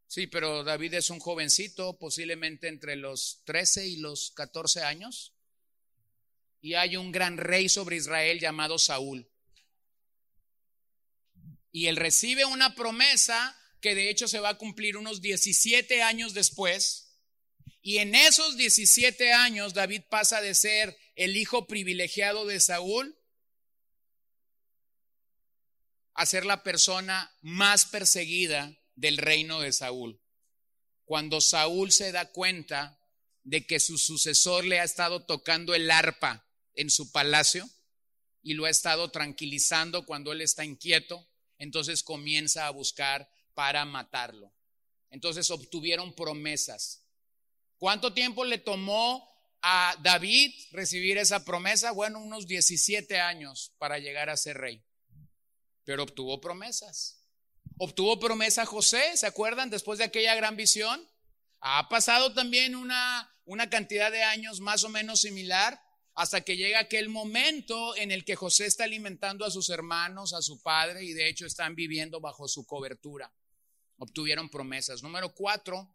Sí, pero David es un jovencito, posiblemente entre los 13 y los 14 años. Y hay un gran rey sobre Israel llamado Saúl. Y él recibe una promesa que de hecho se va a cumplir unos 17 años después. Y en esos 17 años David pasa de ser el hijo privilegiado de Saúl a ser la persona más perseguida del reino de Saúl. Cuando Saúl se da cuenta de que su sucesor le ha estado tocando el arpa en su palacio y lo ha estado tranquilizando cuando él está inquieto, entonces comienza a buscar para matarlo. Entonces obtuvieron promesas. ¿Cuánto tiempo le tomó a David recibir esa promesa? Bueno, unos 17 años para llegar a ser rey. Pero obtuvo promesas. Obtuvo promesa José, ¿se acuerdan? Después de aquella gran visión. Ha pasado también una, una cantidad de años más o menos similar hasta que llega aquel momento en el que José está alimentando a sus hermanos, a su padre, y de hecho están viviendo bajo su cobertura. Obtuvieron promesas. Número cuatro,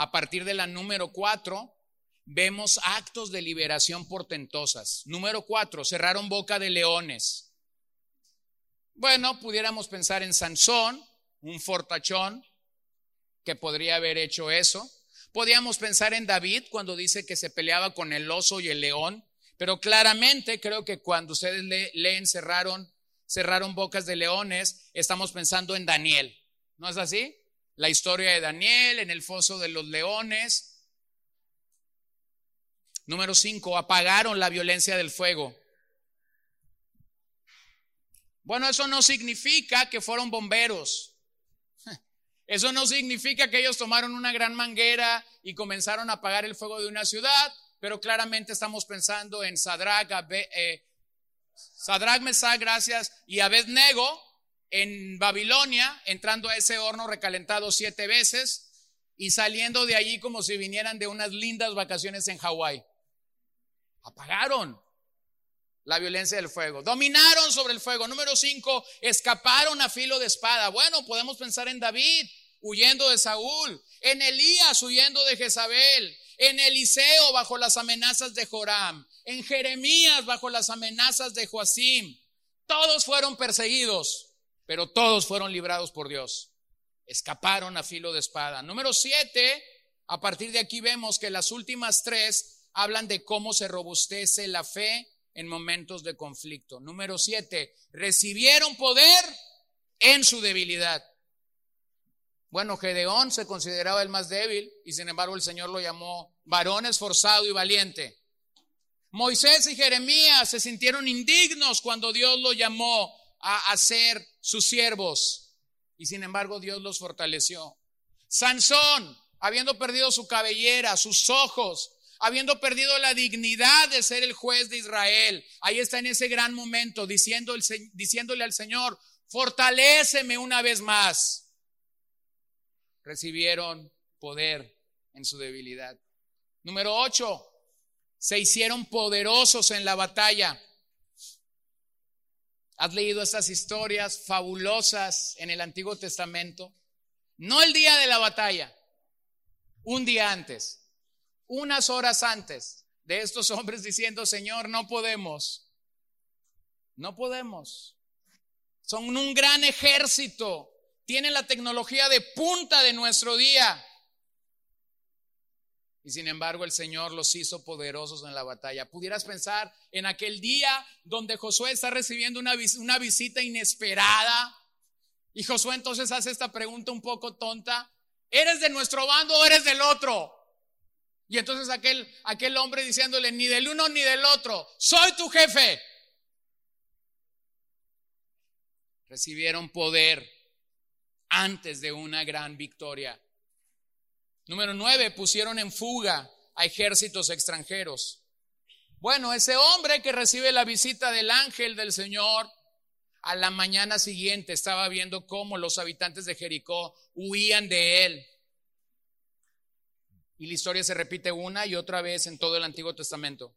a partir de la número cuatro, vemos actos de liberación portentosas. Número cuatro, cerraron boca de leones. Bueno, pudiéramos pensar en Sansón, un fortachón que podría haber hecho eso. Podríamos pensar en David cuando dice que se peleaba con el oso y el león, pero claramente creo que cuando ustedes leen cerraron, cerraron bocas de leones, estamos pensando en Daniel. ¿No es así? La historia de Daniel en el foso de los leones. Número cinco, apagaron la violencia del fuego. Bueno, eso no significa que fueron bomberos. *laughs* Eso no significa que ellos tomaron una gran manguera y comenzaron a apagar el fuego de una ciudad, pero claramente estamos pensando en Sadrach, eh, Sadrach gracias, y Abednego en Babilonia, entrando a ese horno recalentado siete veces y saliendo de allí como si vinieran de unas lindas vacaciones en Hawái. Apagaron la violencia del fuego. Dominaron sobre el fuego. Número cinco, escaparon a filo de espada. Bueno, podemos pensar en David huyendo de Saúl, en Elías huyendo de Jezabel, en Eliseo bajo las amenazas de Joram, en Jeremías bajo las amenazas de Joacim. Todos fueron perseguidos, pero todos fueron librados por Dios. Escaparon a filo de espada. Número siete, a partir de aquí vemos que las últimas tres hablan de cómo se robustece la fe en momentos de conflicto. Número siete, recibieron poder en su debilidad. Bueno, Gedeón se consideraba el más débil y sin embargo el Señor lo llamó varón esforzado y valiente. Moisés y Jeremías se sintieron indignos cuando Dios lo llamó a, ser sus siervos y sin embargo Dios los fortaleció. Sansón, habiendo perdido su cabellera, sus ojos, habiendo perdido la dignidad de ser el juez de Israel. Ahí está en ese gran momento diciéndole al Señor, fortaléceme una vez más. Recibieron poder en su debilidad. Número ocho, se hicieron poderosos en la batalla. ¿Has leído estas historias fabulosas en el Antiguo Testamento? No el día de la batalla, un día antes, unas horas antes de estos hombres diciendo, Señor, no podemos, no podemos. Son un gran ejército, tienen la tecnología de punta de nuestro día. Y sin embargo el Señor los hizo poderosos en la batalla. Pudieras pensar en aquel día donde Josué está recibiendo una, una visita inesperada. Y Josué entonces hace esta pregunta un poco tonta. ¿Eres de nuestro bando o eres del otro? Y entonces aquel, aquel hombre diciéndole, ni del uno ni del otro, soy tu jefe. Recibieron poder antes de una gran victoria. Número nueve, pusieron en fuga a ejércitos extranjeros. Bueno, ese hombre que recibe la visita del ángel del Señor, a la mañana siguiente estaba viendo cómo los habitantes de Jericó huían de él. Y la historia se repite una y otra vez en todo el Antiguo Testamento.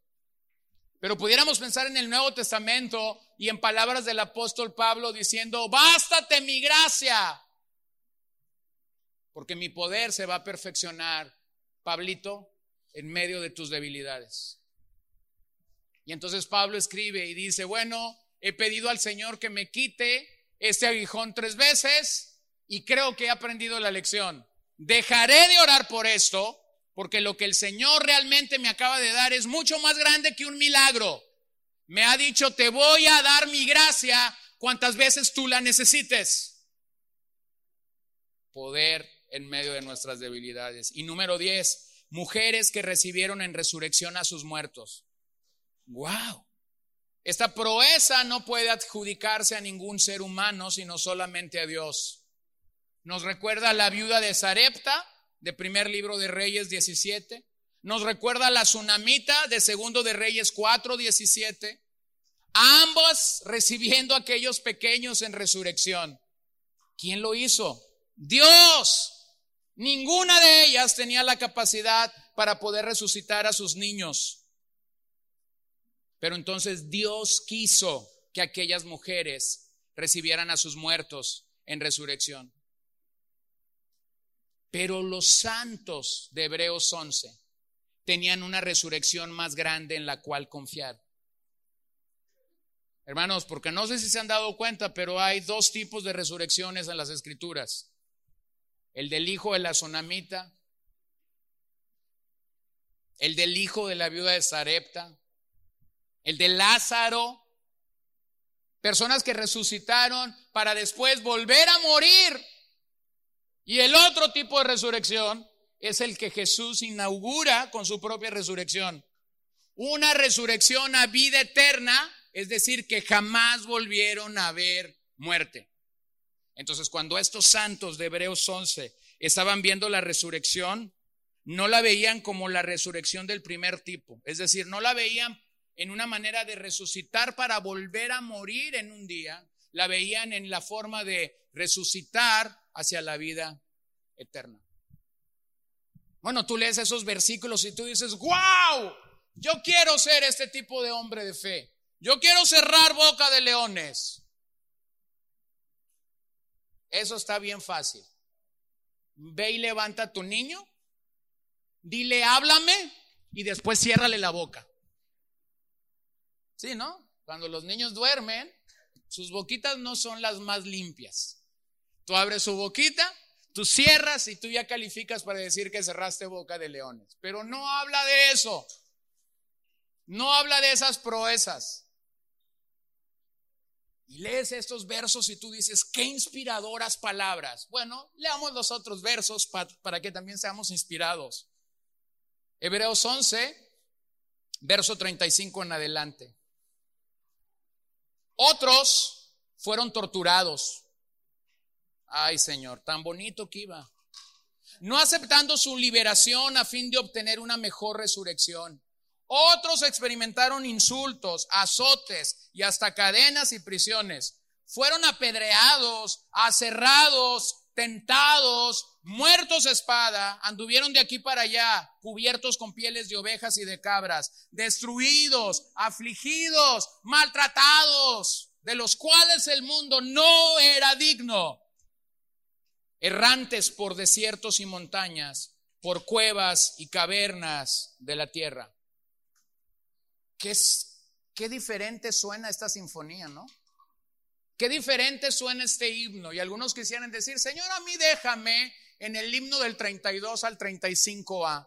Pero pudiéramos pensar en el Nuevo Testamento y en palabras del apóstol Pablo diciendo, bástate mi gracia, porque mi poder se va a perfeccionar, Pablito, en medio de tus debilidades. Y entonces Pablo escribe y dice, bueno, he pedido al Señor que me quite este aguijón tres veces y creo que he aprendido la lección. Dejaré de orar por esto porque lo que el Señor realmente me acaba de dar es mucho más grande que un milagro. Me ha dicho, te voy a dar mi gracia cuantas veces tú la necesites. Poder en medio de nuestras debilidades. Y número 10, mujeres que recibieron en resurrección a sus muertos. ¡Wow! Esta proeza no puede adjudicarse a ningún ser humano, sino solamente a Dios. Nos recuerda la viuda de Sarepta, de primer libro de Reyes 17. Nos recuerda la tsunamita de segundo de Reyes 4, 17. Ambos recibiendo aquellos pequeños en resurrección. ¿Quién lo hizo? Dios. Ninguna de ellas tenía la capacidad para poder resucitar a sus niños. Pero entonces Dios quiso que aquellas mujeres recibieran a sus muertos en resurrección. Pero los santos de Hebreos 11 tenían una resurrección más grande en la cual confiar. Hermanos, porque no sé si se han dado cuenta, pero hay dos tipos de resurrecciones en las escrituras el del hijo de la sonamita, el del hijo de la viuda de Sarepta, el de Lázaro, personas que resucitaron para después volver a morir. Y el otro tipo de resurrección es el que Jesús inaugura con su propia resurrección. Una resurrección a vida eterna, es decir, que jamás volvieron a ver muerte. Entonces, cuando estos santos de Hebreos 11 estaban viendo la resurrección, no la veían como la resurrección del primer tipo. Es decir, no la veían en una manera de resucitar para volver a morir en un día. La veían en la forma de resucitar hacia la vida eterna. Bueno, tú lees esos versículos y tú dices, wow, yo quiero ser este tipo de hombre de fe. Yo quiero cerrar boca de leones. Eso está bien fácil. Ve y levanta a tu niño, dile háblame y después ciérrale la boca. Sí, ¿no? Cuando los niños duermen, sus boquitas no son las más limpias. Tú abres su boquita, tú cierras y tú ya calificas para decir que cerraste boca de leones. Pero no habla de eso. No habla de esas proezas. Y lees estos versos y tú dices, qué inspiradoras palabras. Bueno, leamos los otros versos para, que también seamos inspirados. Hebreos 11, verso 35 en adelante. Otros fueron torturados. Ay Señor, tan bonito que iba. No aceptando su liberación a fin de obtener una mejor resurrección. Otros experimentaron insultos, azotes y hasta cadenas y prisiones. Fueron apedreados, aserrados, tentados, muertos a espada, anduvieron de aquí para allá, cubiertos con pieles de ovejas y de cabras, destruidos, afligidos, maltratados. de los cuales el mundo no era digno, errantes por desiertos y montañas, por cuevas y cavernas de la tierra. Qué, qué diferente suena esta sinfonía, ¿no? Qué diferente suena este himno. Y algunos quisieran decir, Señor, a mí déjame en el himno del 32 al 35A.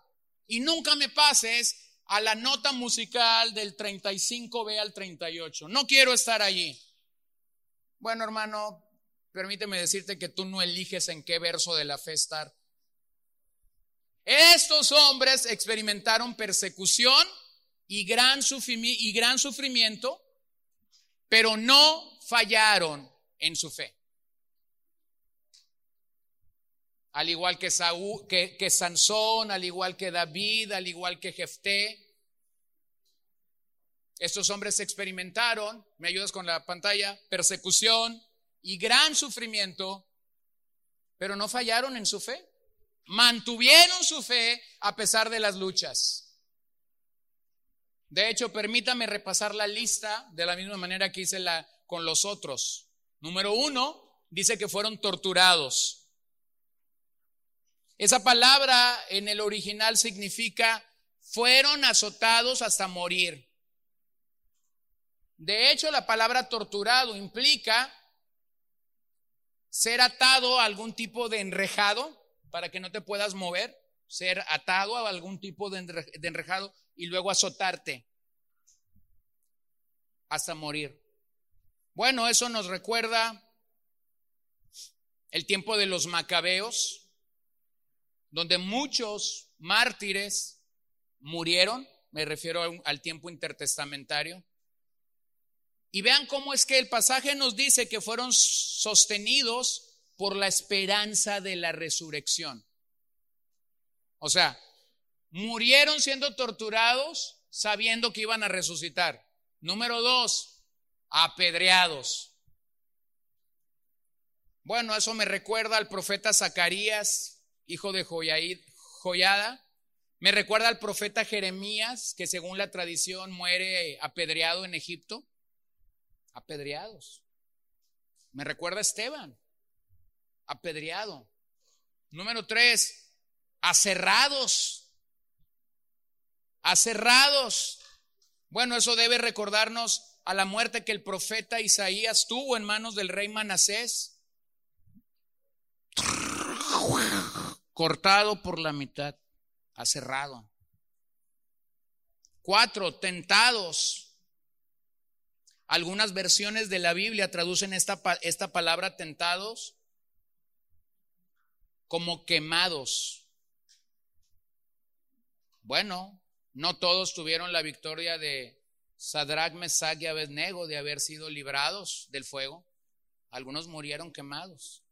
Y nunca me pases a la nota musical del 35B al 38. No quiero estar allí. Bueno, hermano, permíteme decirte que tú no eliges en qué verso de la fe estar. Estos hombres experimentaron persecución y gran, y gran sufrimiento, pero no fallaron en su fe. Al igual que, Saúl, que, que Sansón, al igual que David, al igual que Jefté, estos hombres experimentaron, me ayudas con la pantalla, persecución y gran sufrimiento, pero no fallaron en su fe. Mantuvieron su fe a pesar de las luchas. De hecho, permítame repasar la lista de la misma manera que hice la, con los otros. Número uno, dice que fueron torturados. Esa palabra en el original significa fueron azotados hasta morir. De hecho, la palabra torturado implica ser atado a algún tipo de enrejado para que no te puedas mover, ser atado a algún tipo de enrejado y luego azotarte hasta morir. Bueno, eso nos recuerda el tiempo de los macabeos, donde muchos mártires murieron, me refiero al tiempo intertestamentario. Y vean cómo es que el pasaje nos dice que fueron sostenidos por la esperanza de la resurrección. O sea, murieron siendo torturados sabiendo que iban a resucitar. Número dos, apedreados. Bueno, eso me recuerda al profeta Zacarías, hijo de Joyada. Me recuerda al profeta Jeremías, que según la tradición muere apedreado en Egipto apedreados. Me recuerda a Esteban, apedreado. Número tres, aserrados. Aserrados. Bueno, eso debe recordarnos a la muerte que el profeta Isaías tuvo en manos del rey Manasés. Cortado por la mitad, aserrado. Cuatro, tentados. Algunas versiones de la Biblia traducen esta, esta palabra tentados como quemados. Bueno, no todos tuvieron la victoria de Sadrach, Mesach y Abednego de haber sido librados del fuego. Algunos murieron quemados.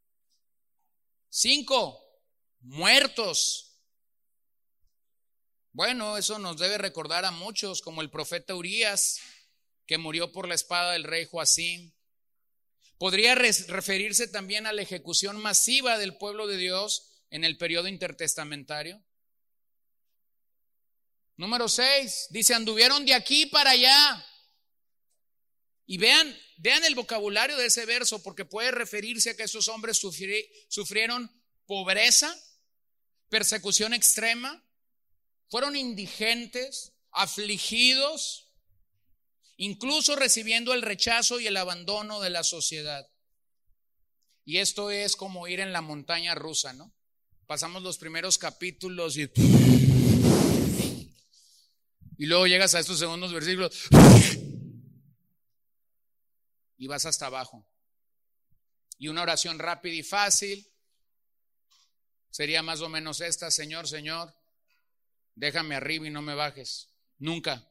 Cinco, muertos. Bueno, eso nos debe recordar a muchos, como el profeta Urias, que murió por la espada del rey Joacín. Podría referirse también a la ejecución masiva del pueblo de Dios en el periodo intertestamentario. Número 6, dice, anduvieron de aquí para allá. Y vean, vean el vocabulario de ese verso, porque puede referirse a que esos hombres sufrieron pobreza, persecución extrema, fueron indigentes, afligidos, incluso recibiendo el rechazo y el abandono de la sociedad. Y esto es como ir en la montaña rusa, ¿no? Pasamos los primeros capítulos y... Y luego llegas a estos segundos versículos y vas hasta abajo. Y una oración rápida y fácil sería más o menos esta, Señor, Señor, déjame arriba y no me bajes. Nunca.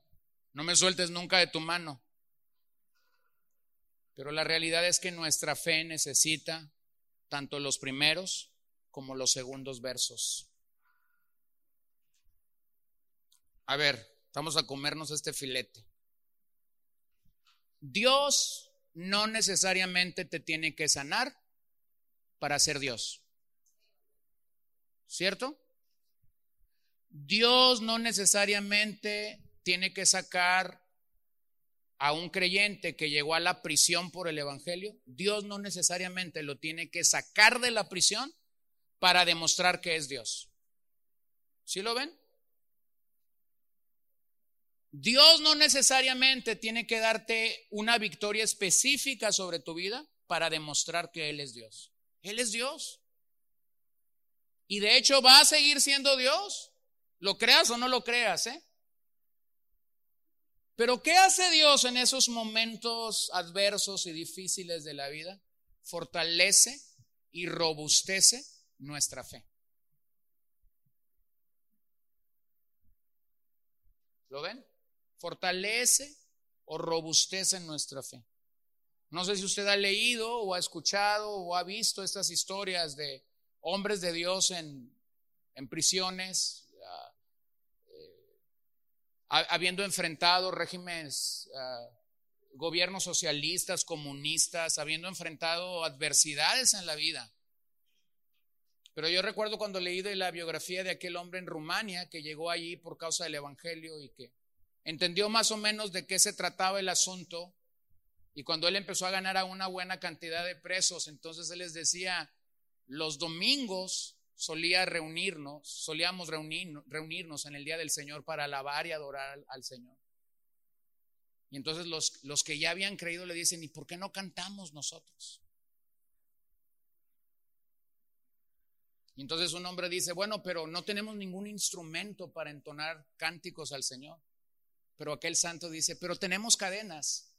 No me sueltes nunca de tu mano. Pero la realidad es que nuestra fe necesita tanto los primeros como los segundos versos. A ver, vamos a comernos este filete. Dios no necesariamente te tiene que sanar para ser Dios. ¿Cierto? Dios no necesariamente tiene que sacar a un creyente que llegó a la prisión por el Evangelio, Dios no necesariamente lo tiene que sacar de la prisión para demostrar que es Dios. ¿Sí lo ven? Dios no necesariamente tiene que darte una victoria específica sobre tu vida para demostrar que Él es Dios. Él es Dios. Y de hecho va a seguir siendo Dios. Lo creas o no lo creas, ¿eh? Pero ¿qué hace Dios en esos momentos adversos y difíciles de la vida? Fortalece y robustece nuestra fe. ¿Lo ven? Fortalece o robustece nuestra fe. No sé si usted ha leído o ha escuchado o ha visto estas historias de hombres de Dios en, en prisiones, habiendo enfrentado regímenes, ah, gobiernos socialistas, comunistas, habiendo enfrentado adversidades en la vida. Pero yo recuerdo cuando leí de la biografía de aquel hombre en Rumania que llegó allí por causa del Evangelio y que entendió más o menos de qué se trataba el asunto. Y cuando él empezó a ganar a una buena cantidad de presos, entonces él les decía, los domingos solía reunirnos, solíamos reunirnos en el día del Señor para alabar y adorar al, Señor. Y entonces los, los que ya habían creído le dicen, ¿y por qué no cantamos nosotros? Y entonces un hombre dice, bueno, pero no tenemos ningún instrumento para entonar cánticos al Señor. Pero aquel santo dice, pero tenemos cadenas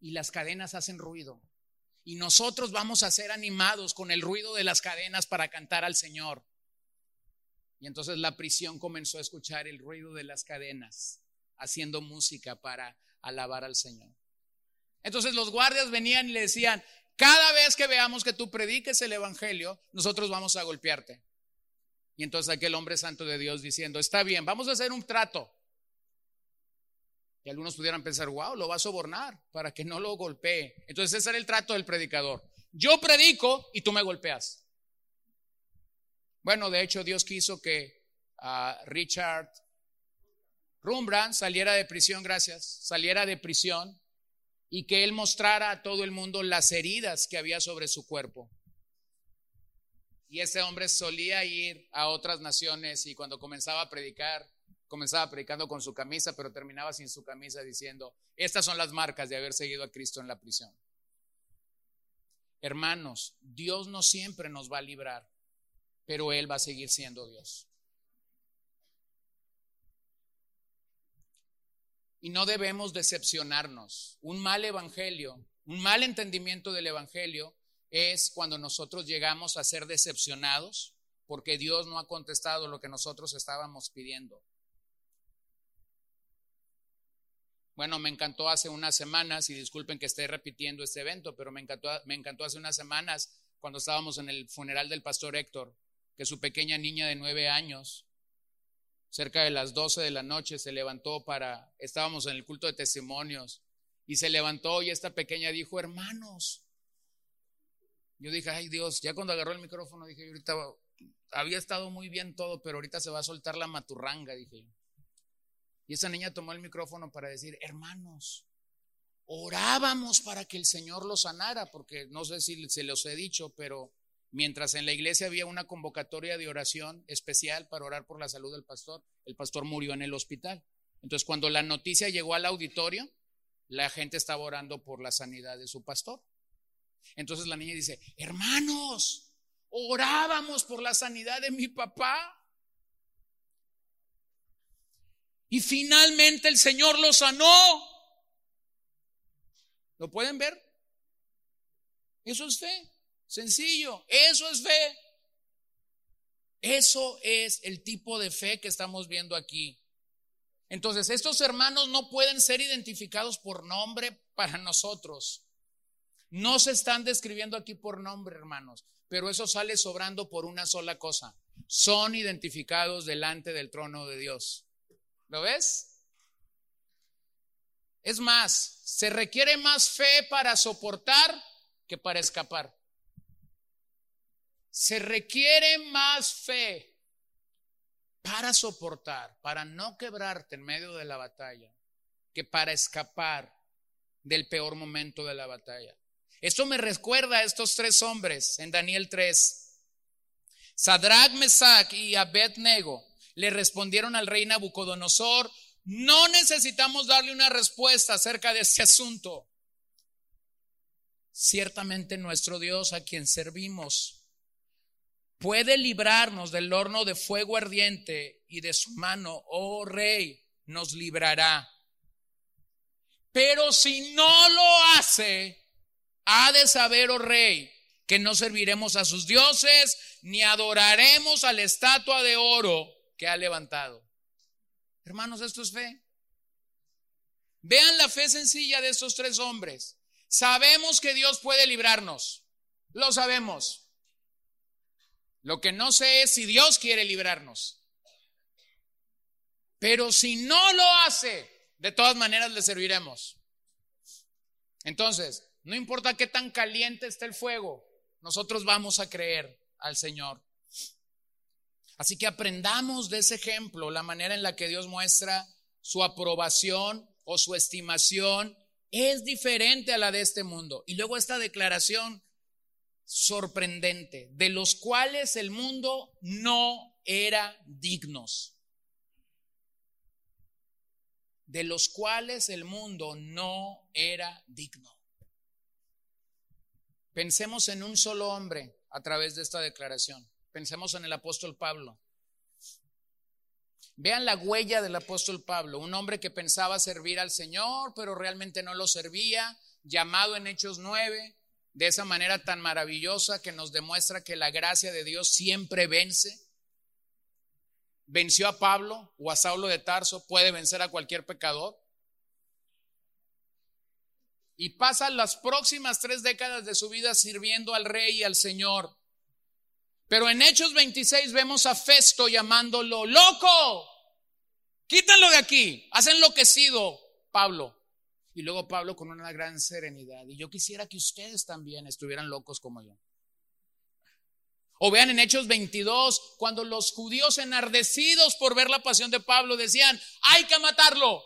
y las cadenas hacen ruido. Y nosotros vamos a ser animados con el ruido de las cadenas para cantar al Señor. Y entonces la prisión comenzó a escuchar el ruido de las cadenas, haciendo música para alabar al Señor. Entonces los guardias venían y le decían, cada vez que veamos que tú prediques el Evangelio, nosotros vamos a golpearte. Y entonces aquel hombre santo de Dios diciendo, está bien, vamos a hacer un trato. Y algunos pudieran pensar, wow, lo va a sobornar para que no lo golpee. Entonces ese era el trato del predicador. Yo predico y tú me golpeas. Bueno, de hecho Dios quiso que ah, Richard Rumbrand saliera de prisión, gracias, saliera de prisión y que él mostrara a todo el mundo las heridas que había sobre su cuerpo. Y ese hombre solía ir a otras naciones y cuando comenzaba a predicar, comenzaba predicando con su camisa, pero terminaba sin su camisa diciendo, estas son las marcas de haber seguido a Cristo en la prisión. Hermanos, Dios no siempre nos va a librar, pero Él va a seguir siendo Dios. Y no debemos decepcionarnos. Un mal evangelio, un mal entendimiento del evangelio es cuando nosotros llegamos a ser decepcionados porque Dios no ha contestado lo que nosotros estábamos pidiendo. Bueno, me encantó hace unas semanas, y disculpen que esté repitiendo este evento, pero me encantó, me encantó hace unas semanas cuando estábamos en el funeral del pastor Héctor, que su pequeña niña de nueve años, cerca de las doce de la noche, se levantó para, estábamos en el culto de testimonios, y se levantó y esta pequeña dijo, hermanos, yo dije, ay Dios, ya cuando agarró el micrófono dije, ahorita había estado muy bien todo, pero ahorita se va a soltar la maturranga, dije yo. Y esa niña tomó el micrófono para decir, hermanos, orábamos para que el Señor lo sanara, porque no sé si se los he dicho, pero mientras en la iglesia había una convocatoria de oración especial para orar por la salud del pastor, el pastor murió en el hospital. Entonces, cuando la noticia llegó al auditorio, la gente estaba orando por la sanidad de su pastor. Entonces la niña dice, hermanos, orábamos por la sanidad de mi papá. Y finalmente el Señor lo sanó. ¿Lo pueden ver? Eso es fe. Sencillo. Eso es fe. Eso es el tipo de fe que estamos viendo aquí. Entonces, estos hermanos no pueden ser identificados por nombre para nosotros. No se están describiendo aquí por nombre, hermanos, pero eso sale sobrando por una sola cosa. Son identificados delante del trono de Dios. ¿Lo ves? Es más, se requiere más fe para soportar que para escapar. Se requiere más fe para soportar, para no quebrarte en medio de la batalla, que para escapar del peor momento de la batalla. Esto me recuerda a estos tres hombres en Daniel 3. Sadrach, Mesach y Abednego le respondieron al rey Nabucodonosor, no necesitamos darle una respuesta acerca de este asunto. Ciertamente nuestro Dios a quien servimos puede librarnos del horno de fuego ardiente y de su mano, oh rey, nos librará. Pero si no lo hace, ha de saber, oh rey, que no serviremos a sus dioses ni adoraremos a la estatua de oro que ha levantado. Hermanos, esto es fe. Vean la fe sencilla de estos tres hombres. Sabemos que Dios puede librarnos. Lo sabemos. Lo que no sé es si Dios quiere librarnos. Pero si no lo hace, de todas maneras le serviremos. Entonces, no importa qué tan caliente esté el fuego, nosotros vamos a creer al Señor. Así que aprendamos de ese ejemplo la manera en la que Dios muestra su aprobación o su estimación es diferente a la de este mundo. Y luego esta declaración sorprendente, de los cuales el mundo no era dignos. De los cuales el mundo no era digno. Pensemos en un solo hombre a través de esta declaración. Pensemos en el apóstol Pablo. Vean la huella del apóstol Pablo, un hombre que pensaba servir al Señor, pero realmente no lo servía, llamado en Hechos 9, de esa manera tan maravillosa que nos demuestra que la gracia de Dios siempre vence. Venció a Pablo o a Saulo de Tarso, puede vencer a cualquier pecador y pasa las próximas tres décadas de su vida sirviendo al rey y al Señor. Pero en Hechos 26 vemos a Festo llamándolo loco. Quítalo de aquí. Has enloquecido, Pablo. Y luego Pablo con una gran serenidad. Y yo quisiera que ustedes también estuvieran locos como yo. O vean en Hechos 22, cuando los judíos enardecidos por ver la pasión de Pablo decían, hay que matarlo.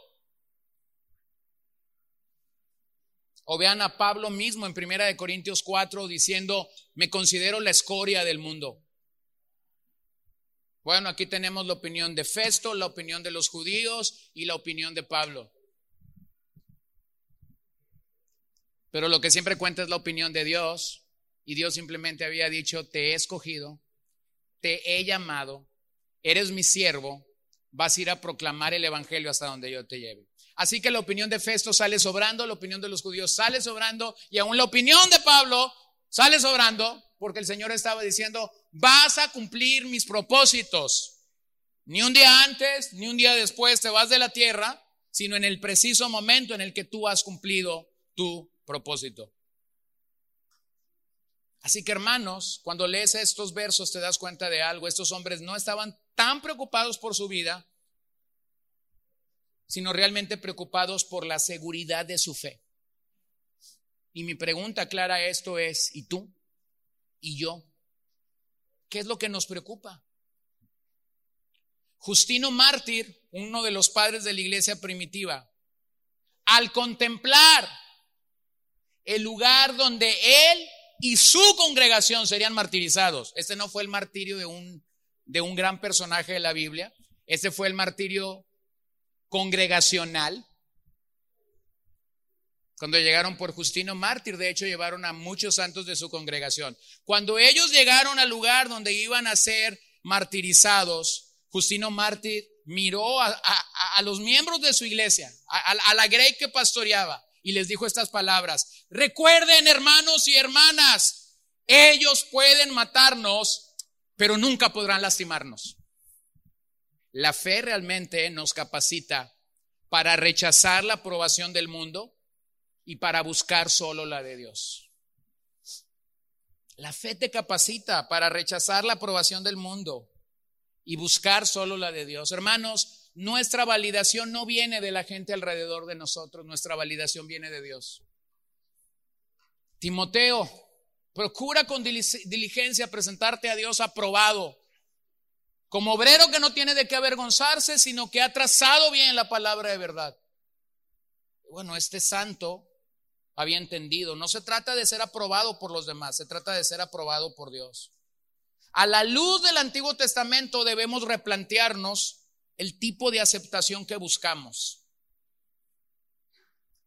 O vean a Pablo mismo en Primera de Corintios 4 diciendo, me considero la escoria del mundo. Bueno, aquí tenemos la opinión de Festo, la opinión de los judíos y la opinión de Pablo. Pero lo que siempre cuenta es la opinión de Dios. Y Dios simplemente había dicho, te he escogido, te he llamado, eres mi siervo, vas a ir a proclamar el Evangelio hasta donde yo te lleve. Así que la opinión de Festo sale sobrando, la opinión de los judíos sale sobrando y aún la opinión de Pablo sale sobrando porque el Señor estaba diciendo, vas a cumplir mis propósitos. Ni un día antes, ni un día después te vas de la tierra, sino en el preciso momento en el que tú has cumplido tu propósito. Así que hermanos, cuando lees estos versos te das cuenta de algo. Estos hombres no estaban tan preocupados por su vida sino realmente preocupados por la seguridad de su fe. Y mi pregunta clara a esto es, ¿y tú? ¿Y yo? ¿Qué es lo que nos preocupa? Justino Mártir, uno de los padres de la iglesia primitiva, al contemplar el lugar donde él y su congregación serían martirizados, este no fue el martirio de un, de un gran personaje de la Biblia, este fue el martirio congregacional. Cuando llegaron por Justino Mártir, de hecho llevaron a muchos santos de su congregación. Cuando ellos llegaron al lugar donde iban a ser martirizados, Justino Mártir miró a, los miembros de su iglesia, a, la grey que pastoreaba, y les dijo estas palabras, recuerden hermanos y hermanas, ellos pueden matarnos, pero nunca podrán lastimarnos. La fe realmente nos capacita para rechazar la aprobación del mundo y para buscar solo la de Dios. La fe te capacita para rechazar la aprobación del mundo y buscar solo la de Dios. Hermanos, nuestra validación no viene de la gente alrededor de nosotros, nuestra validación viene de Dios. Timoteo, procura con diligencia presentarte a Dios aprobado como obrero que no tiene de qué avergonzarse, sino que ha trazado bien la palabra de verdad. Bueno, este santo había entendido. No se trata de ser aprobado por los demás, se trata de ser aprobado por Dios. A la luz del Antiguo Testamento debemos replantearnos el tipo de aceptación que buscamos.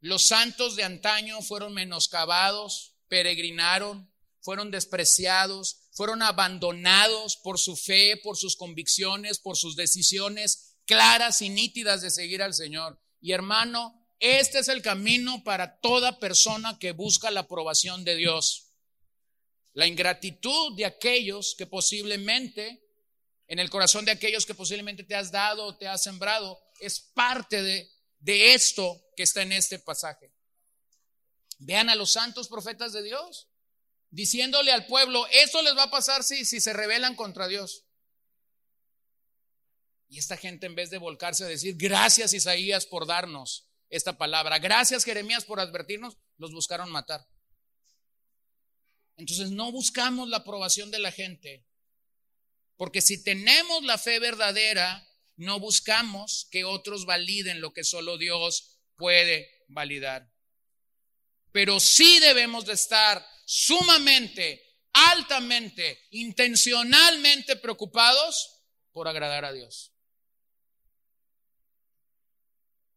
Los santos de antaño fueron menoscabados, peregrinaron, fueron despreciados, fueron abandonados por su fe, por sus convicciones, por sus decisiones claras y nítidas de seguir al Señor. Y hermano, este es el camino para toda persona que busca la aprobación de Dios. La ingratitud de aquellos que posiblemente, en el corazón de aquellos que posiblemente te has dado o te has sembrado, es parte de, de esto que está en este pasaje. Vean a los santos profetas de Dios diciéndole al pueblo, eso les va a pasar si, si se rebelan contra Dios. Y esta gente en vez de volcarse a decir, gracias Isaías por darnos esta palabra, gracias Jeremías por advertirnos, los buscaron matar. Entonces no buscamos la aprobación de la gente, porque si tenemos la fe verdadera, no buscamos que otros validen lo que solo Dios puede validar. Pero sí debemos de estar sumamente, altamente, intencionalmente preocupados por agradar a Dios.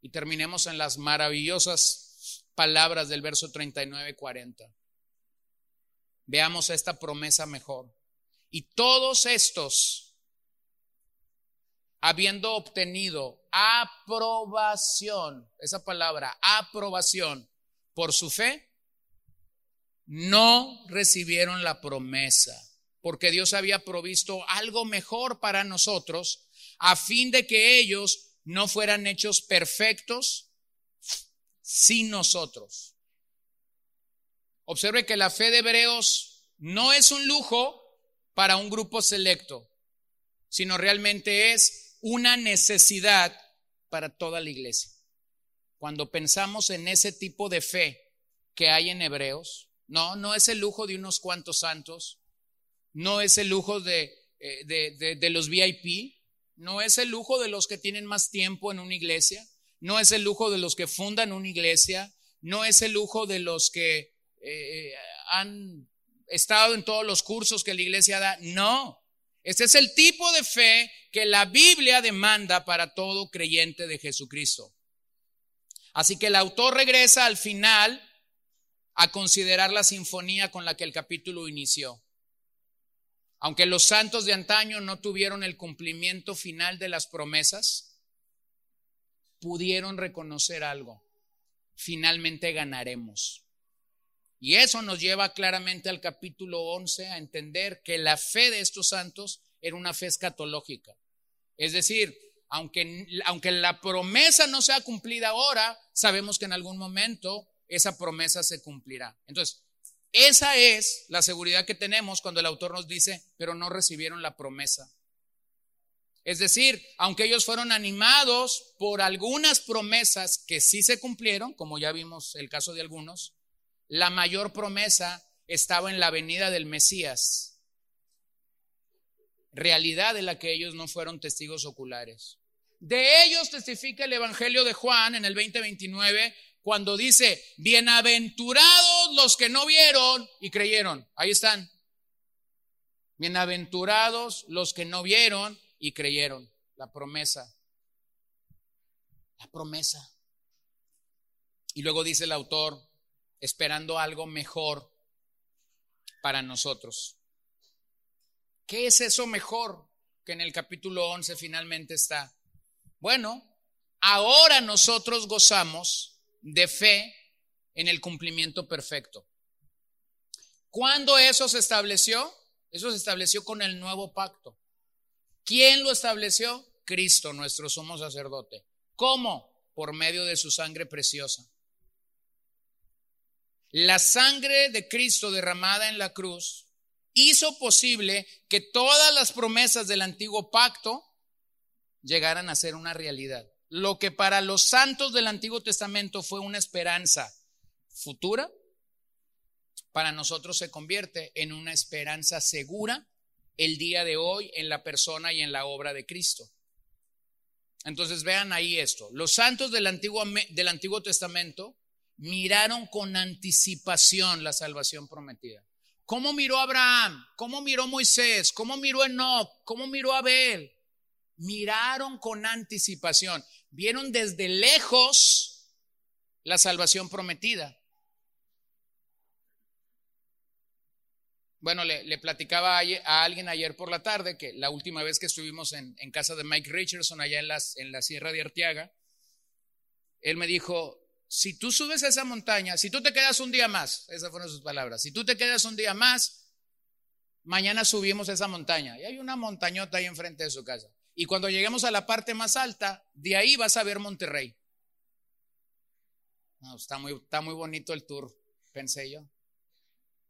Y terminemos en las maravillosas palabras del verso 39-40. Veamos esta promesa mejor. Y todos estos, habiendo obtenido aprobación, esa palabra, aprobación, por su fe, no recibieron la promesa, porque Dios había provisto algo mejor para nosotros, a fin de que ellos no fueran hechos perfectos sin nosotros. Observe que la fe de Hebreos no es un lujo para un grupo selecto, sino realmente es una necesidad para toda la iglesia. Cuando pensamos en ese tipo de fe que hay en Hebreos, no, no es el lujo de unos cuantos santos, no es el lujo de, eh, de, los VIP, no es el lujo de los que tienen más tiempo en una iglesia, no es el lujo de los que fundan una iglesia, no es el lujo de los que eh, han estado en todos los cursos que la iglesia da, no. Este es el tipo de fe que la Biblia demanda para todo creyente de Jesucristo. Así que el autor regresa al final a considerar la sinfonía con la que el capítulo inició. Aunque los santos de antaño no tuvieron el cumplimiento final de las promesas, pudieron reconocer algo. Finalmente ganaremos. Y eso nos lleva claramente al capítulo 11 a entender que la fe de estos santos era una fe escatológica. Es decir, aunque, aunque la promesa no sea cumplida ahora, sabemos que en algún momento esa promesa se cumplirá. Entonces, esa es la seguridad que tenemos cuando el autor nos dice, pero no recibieron la promesa. Es decir, aunque ellos fueron animados por algunas promesas que sí se cumplieron, como ya vimos el caso de algunos, la mayor promesa estaba en la venida del Mesías, realidad de la que ellos no fueron testigos oculares. De ellos testifica el Evangelio de Juan en el 2029 cuando dice, bienaventurados los que no vieron y creyeron. Ahí están. Bienaventurados los que no vieron y creyeron. La promesa. La promesa. Y luego dice el autor, esperando algo mejor para nosotros. ¿Qué es eso mejor que en el capítulo 11 finalmente está? Bueno, ahora nosotros gozamos de fe en el cumplimiento perfecto. ¿Cuándo eso se estableció? Eso se estableció con el nuevo pacto. ¿Quién lo estableció? Cristo, nuestro sumo sacerdote. ¿Cómo? Por medio de su sangre preciosa. La sangre de Cristo derramada en la cruz hizo posible que todas las promesas del antiguo pacto llegaran a ser una realidad lo que para los santos del Antiguo Testamento fue una esperanza futura, para nosotros se convierte en una esperanza segura el día de hoy en la persona y en la obra de Cristo. Entonces vean ahí esto. Los santos del Antiguo, del Antiguo Testamento miraron con anticipación la salvación prometida. ¿Cómo miró Abraham? ¿Cómo miró Moisés? ¿Cómo miró Enoch? ¿Cómo miró Abel? Miraron con anticipación. Vieron desde lejos la salvación prometida. Bueno, le, platicaba a, alguien ayer por la tarde que la última vez que estuvimos en, casa de Mike Richardson allá en, las, en la Sierra de Arteaga, él me dijo, si tú subes a esa montaña, si tú te quedas un día más, esas fueron sus palabras, si tú te quedas un día más, mañana subimos a esa montaña. Y hay una montañota ahí enfrente de su casa. Y cuando lleguemos a la parte más alta, de ahí vas a ver Monterrey. Está muy, está muy bonito el tour, pensé yo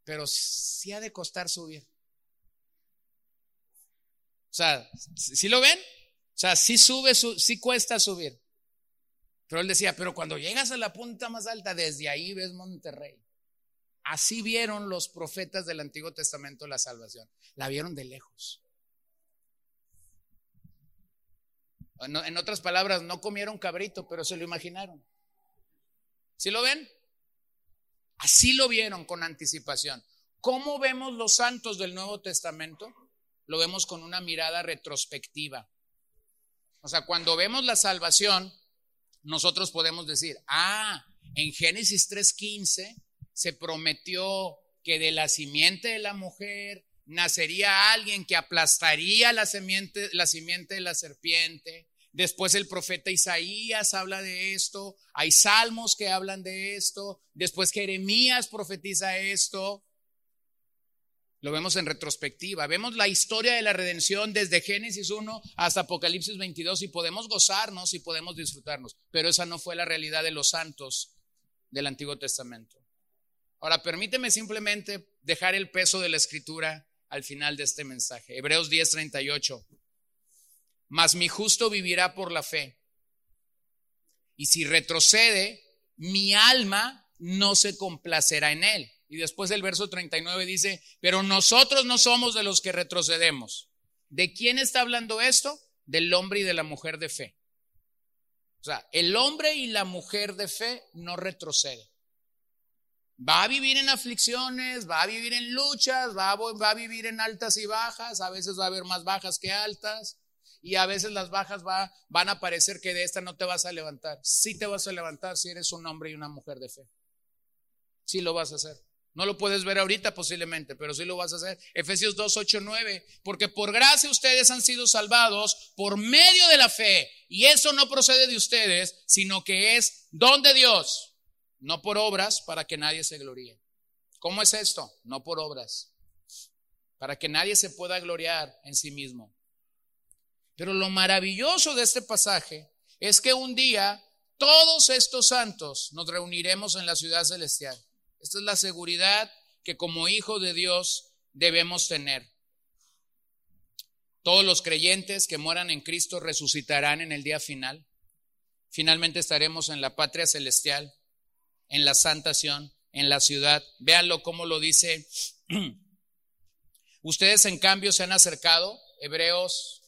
pero sí ha de costar subir. O sea, ¿sí lo ven? O sea, sí sube, sí cuesta subir. Pero él decía, pero cuando llegas a la punta más alta, desde ahí ves Monterrey. Así vieron los profetas del Antiguo Testamento la salvación. La vieron de lejos. En otras palabras, no comieron cabrito, pero se lo imaginaron. ¿Sí lo ven? Así lo vieron con anticipación. ¿Cómo vemos los santos del Nuevo Testamento? Lo vemos con una mirada retrospectiva. O sea, cuando vemos la salvación, nosotros podemos decir, ah, en Génesis 3.15 se prometió que de la simiente de la mujer nacería alguien que aplastaría la simiente, la simiente de la serpiente, Después el profeta Isaías habla de esto, hay salmos que hablan de esto, después Jeremías profetiza esto. Lo vemos en retrospectiva, vemos la historia de la redención desde Génesis 1 hasta Apocalipsis 22 y podemos gozarnos y podemos disfrutarnos, pero esa no fue la realidad de los santos del Antiguo Testamento. Ahora, permíteme simplemente dejar el peso de la escritura al final de este mensaje. Hebreos 10:38 mas mi justo vivirá por la fe. Y si retrocede, mi alma no se complacerá en él. Y después el verso 39 dice, pero nosotros no somos de los que retrocedemos. ¿De quién está hablando esto? Del hombre y de la mujer de fe. O sea, el hombre y la mujer de fe no retroceden. Va a vivir en aflicciones, va a vivir en luchas, va a, va a vivir en altas y bajas, a veces va a haber más bajas que altas, y a veces las bajas va, van a parecer que de esta no te vas a levantar. Sí te vas a levantar si eres un hombre y una mujer de fe. Sí lo vas a hacer. No lo puedes ver ahorita posiblemente, pero sí lo vas a hacer. Efesios 2, 8, 9. Porque por gracia ustedes han sido salvados por medio de la fe. Y eso no procede de ustedes, sino que es don de Dios. No por obras para que nadie se gloríe. ¿Cómo es esto? No por obras. Para que nadie se pueda gloriar en sí mismo. Pero lo maravilloso de este pasaje es que un día todos estos santos nos reuniremos en la ciudad celestial. Esta es la seguridad que como hijo de Dios debemos tener. Todos los creyentes que mueran en Cristo resucitarán en el día final. Finalmente estaremos en la patria celestial, en la santación, en la ciudad. Véanlo como lo dice. *clears throat* Ustedes en cambio se han acercado, Hebreos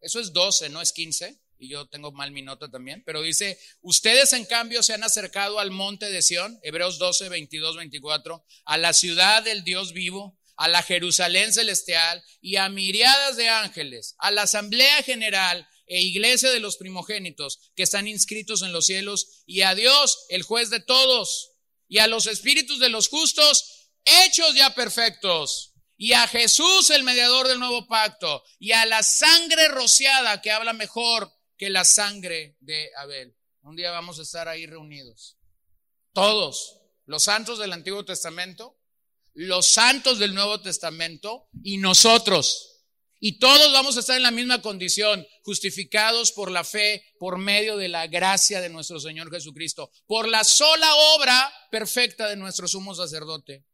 eso es 12, no es 15. Y yo tengo mal mi nota también. Pero dice, ustedes en cambio se han acercado al monte de Sión, Hebreos 12, 22, 24, a la ciudad del Dios vivo, a la Jerusalén celestial y a miriadas de ángeles, a la asamblea general e iglesia de los primogénitos que están inscritos en los cielos y a Dios, el juez de todos, y a los espíritus de los justos, hechos ya perfectos y a Jesús, el mediador del nuevo pacto, y a la sangre rociada que habla mejor que la sangre de Abel. Un día vamos a estar ahí reunidos. Todos, los santos del Antiguo Testamento, los santos del Nuevo Testamento y nosotros. Y todos vamos a estar en la misma condición, justificados por la fe, por medio de la gracia de nuestro Señor Jesucristo, por la sola obra perfecta de nuestro sumo sacerdote.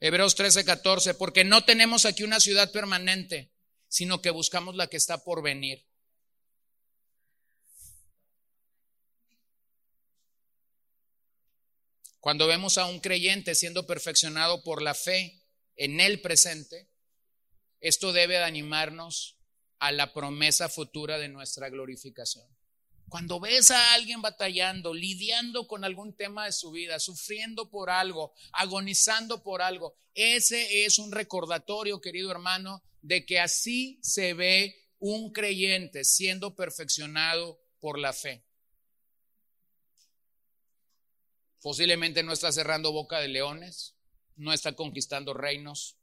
Hebreos 13, 14, porque no tenemos aquí una ciudad permanente, sino que buscamos la que está por venir. Cuando vemos a un creyente siendo perfeccionado por la fe en el presente, esto debe animarnos a la promesa futura de nuestra glorificación. Cuando ves a alguien batallando, lidiando con algún tema de su vida, sufriendo por algo, agonizando por algo, ese es un recordatorio, querido hermano, de que así se ve un creyente siendo perfeccionado por la fe. Posiblemente no está cerrando boca de leones, no está conquistando reinos,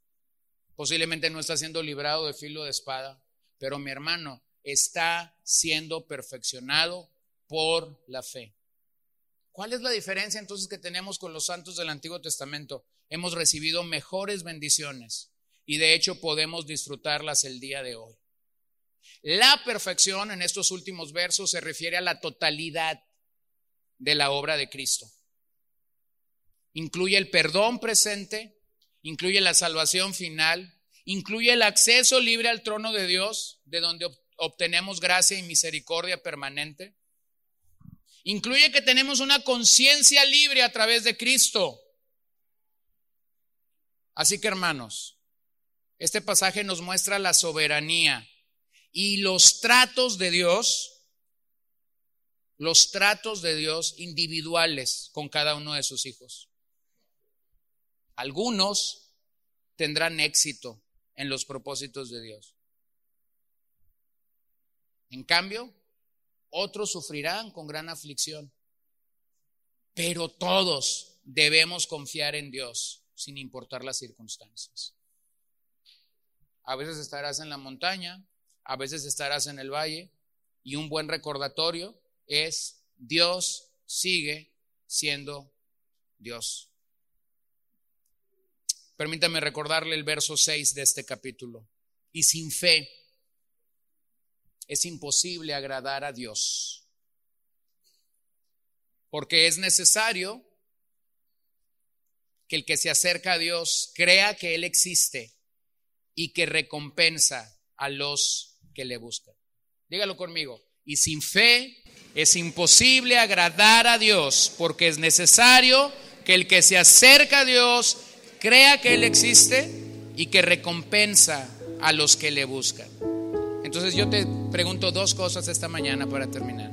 posiblemente no está siendo librado de filo de espada, pero mi hermano, está siendo perfeccionado por la fe. ¿Cuál es la diferencia entonces que tenemos con los santos del Antiguo Testamento? Hemos recibido mejores bendiciones y de hecho podemos disfrutarlas el día de hoy. La perfección en estos últimos versos se refiere a la totalidad de la obra de Cristo. Incluye el perdón presente, incluye la salvación final, incluye el acceso libre al trono de Dios, de donde obtenemos gracia y misericordia permanente. Incluye que tenemos una conciencia libre a través de Cristo. Así que hermanos, este pasaje nos muestra la soberanía y los tratos de Dios, los tratos de Dios individuales con cada uno de sus hijos. Algunos tendrán éxito en los propósitos de Dios. En cambio, otros sufrirán con gran aflicción. Pero todos debemos confiar en Dios sin importar las circunstancias. A veces estarás en la montaña, a veces estarás en el valle y un buen recordatorio es Dios sigue siendo Dios. Permítame recordarle el verso 6 de este capítulo. Y sin fe es imposible agradar a Dios. Porque es necesario que el que se acerca a Dios crea que Él existe y que recompensa a los que le buscan. Dígalo conmigo. Y sin fe es imposible agradar a Dios porque es necesario que el que se acerca a Dios crea que Él existe y que recompensa a los que le buscan. Entonces yo te pregunto dos cosas esta mañana para terminar.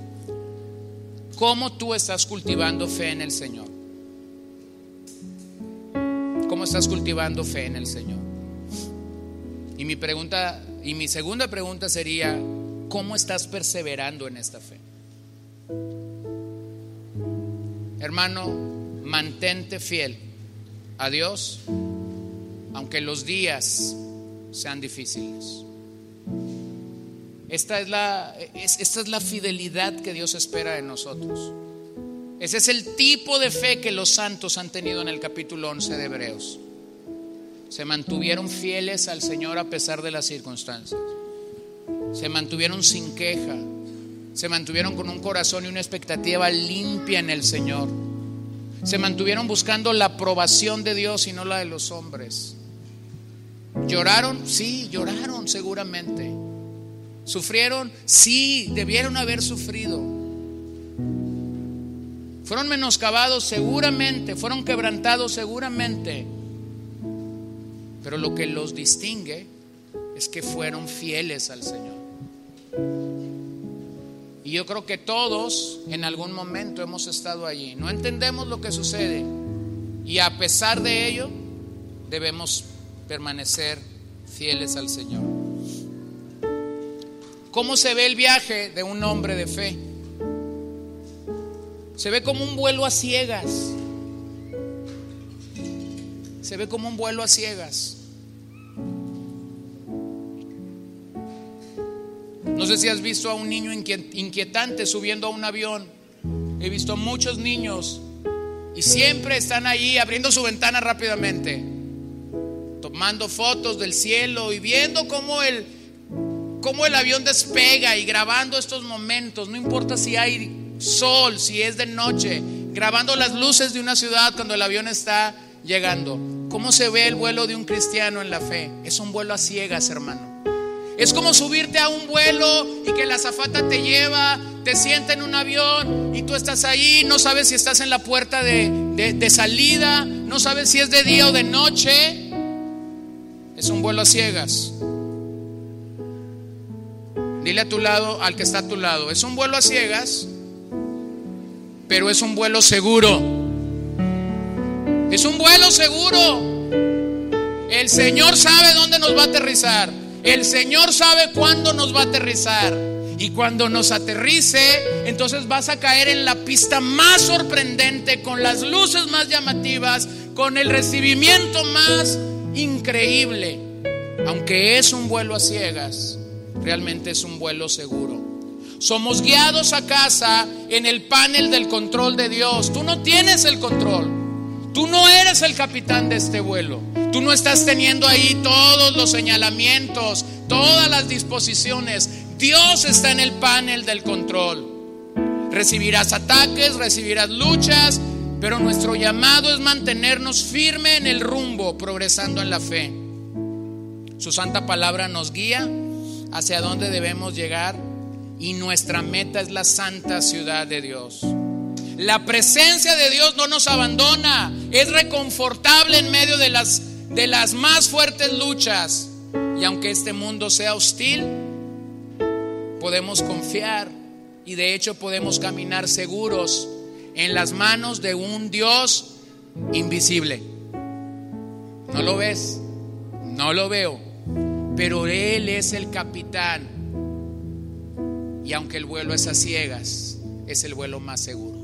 ¿Cómo tú estás cultivando fe en el Señor? ¿Cómo estás cultivando fe en el Señor? Y mi pregunta y mi segunda pregunta sería, ¿cómo estás perseverando en esta fe? Hermano, mantente fiel a Dios aunque los días sean difíciles. Esta es, la, esta es la fidelidad que Dios espera de nosotros. Ese es el tipo de fe que los santos han tenido en el capítulo 11 de Hebreos. Se mantuvieron fieles al Señor a pesar de las circunstancias. Se mantuvieron sin queja. Se mantuvieron con un corazón y una expectativa limpia en el Señor. Se mantuvieron buscando la aprobación de Dios y no la de los hombres. ¿Lloraron? Sí, lloraron seguramente. ¿Sufrieron? Sí, debieron haber sufrido. Fueron menoscabados seguramente, fueron quebrantados seguramente. Pero lo que los distingue es que fueron fieles al Señor. Y yo creo que todos en algún momento hemos estado allí. No entendemos lo que sucede. Y a pesar de ello, debemos permanecer fieles al Señor. ¿Cómo se ve el viaje de un hombre de fe? Se ve como un vuelo a ciegas. Se ve como un vuelo a ciegas. No sé si has visto a un niño inquietante subiendo a un avión. He visto muchos niños y siempre están ahí abriendo su ventana rápidamente, tomando fotos del cielo y viendo cómo el, cómo el avión despega y grabando estos momentos, no importa si hay sol, si es de noche, grabando las luces de una ciudad cuando el avión está llegando. ¿Cómo se ve el vuelo de un cristiano en la fe? Es un vuelo a ciegas, hermano. Es como subirte a un vuelo y que la azafata te lleva, te sienta en un avión y tú estás ahí, no sabes si estás en la puerta de, de salida, no sabes si es de día o de noche. Es un vuelo a ciegas. Dile a tu lado, al que está a tu lado, es un vuelo a ciegas, pero es un vuelo seguro. Es un vuelo seguro. El Señor sabe dónde nos va a aterrizar. El Señor sabe cuándo nos va a aterrizar. Y cuando nos aterrice, entonces vas a caer en la pista más sorprendente, con las luces más llamativas, con el recibimiento más increíble. Aunque es un vuelo a ciegas, realmente es un vuelo seguro. Somos guiados a casa en el panel del control de Dios. Tú no tienes el control. Tú no eres el capitán de este vuelo. Tú no estás teniendo ahí todos los señalamientos, todas las disposiciones. Dios está en el panel del control. Recibirás ataques, recibirás luchas, pero nuestro llamado es mantenernos firme en el rumbo, progresando en la fe. Su santa palabra nos guía hacia dónde debemos llegar y nuestra meta es la santa ciudad de Dios. La presencia de Dios no nos abandona, es reconfortable en medio de las, de las más fuertes luchas. Y aunque este mundo sea hostil, podemos confiar y de hecho podemos caminar seguros en las manos de un Dios invisible. ¿No lo ves? No lo veo. Pero Él es el capitán. Y aunque el vuelo es a ciegas, es el vuelo más seguro.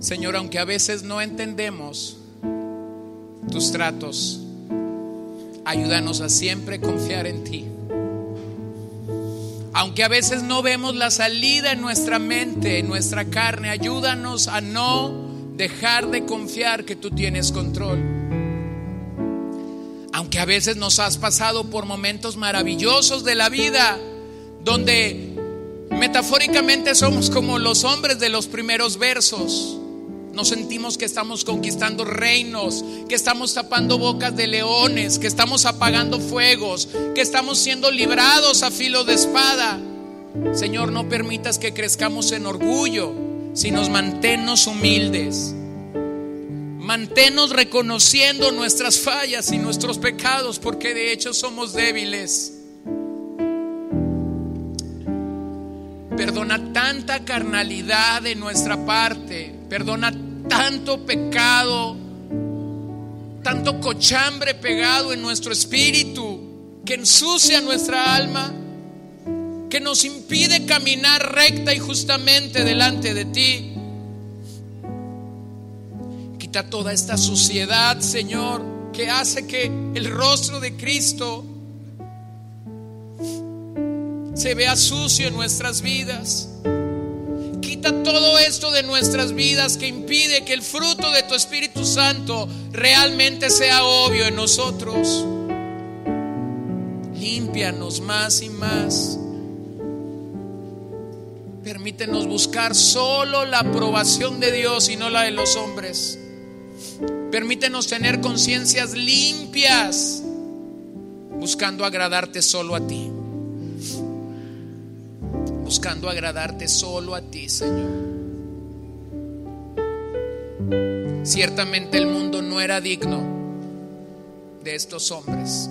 Señor, aunque a veces no entendemos tus tratos. Ayúdanos a siempre confiar en ti. Aunque a veces no vemos la salida en nuestra mente, en nuestra carne, ayúdanos a no dejar de confiar que tú tienes control. Aunque a veces nos has pasado por momentos maravillosos de la vida, donde metafóricamente somos como los hombres de los primeros versos nos sentimos que estamos conquistando reinos, que estamos tapando bocas de leones, que estamos apagando fuegos, que estamos siendo librados a filo de espada. Señor, no permitas que crezcamos en orgullo, sino manténnos humildes. Manténnos reconociendo nuestras fallas y nuestros pecados, porque de hecho somos débiles. Perdona tanta carnalidad de nuestra parte. Perdona tanto pecado, tanto cochambre pegado en nuestro espíritu que ensucia nuestra alma, que nos impide caminar recta y justamente delante de ti. Quita toda esta suciedad, Señor, que hace que el rostro de Cristo se vea sucio en nuestras vidas. Quita todo esto de nuestras vidas que impide que el fruto de tu Espíritu Santo realmente sea obvio en nosotros. Límpianos más y más. Permítenos buscar solo la aprobación de Dios y no la de los hombres. Permítenos tener conciencias limpias, buscando agradarte solo a ti buscando agradarte solo a ti, Señor. Ciertamente el mundo no era digno de estos hombres,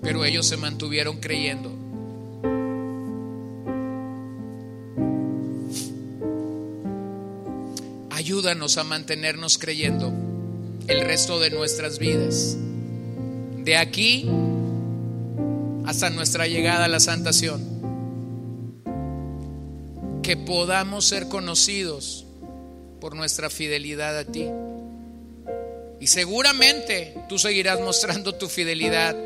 pero ellos se mantuvieron creyendo. Ayúdanos a mantenernos creyendo el resto de nuestras vidas. De aquí hasta nuestra llegada a la santación. Que podamos ser conocidos por nuestra fidelidad a ti. Y seguramente tú seguirás mostrando tu fidelidad.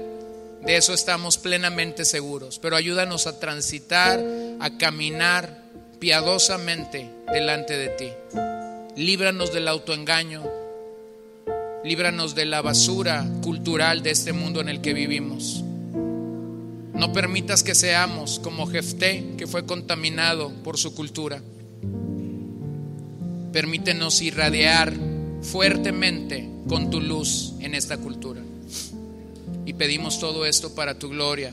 De eso estamos plenamente seguros. Pero ayúdanos a transitar, a caminar piadosamente delante de ti. Líbranos del autoengaño. Líbranos de la basura cultural de este mundo en el que vivimos. No permitas que seamos como Jefté, que fue contaminado por su cultura. Permítenos irradiar fuertemente con tu luz en esta cultura. Y pedimos todo esto para tu gloria.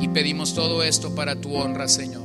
Y pedimos todo esto para tu honra, Señor.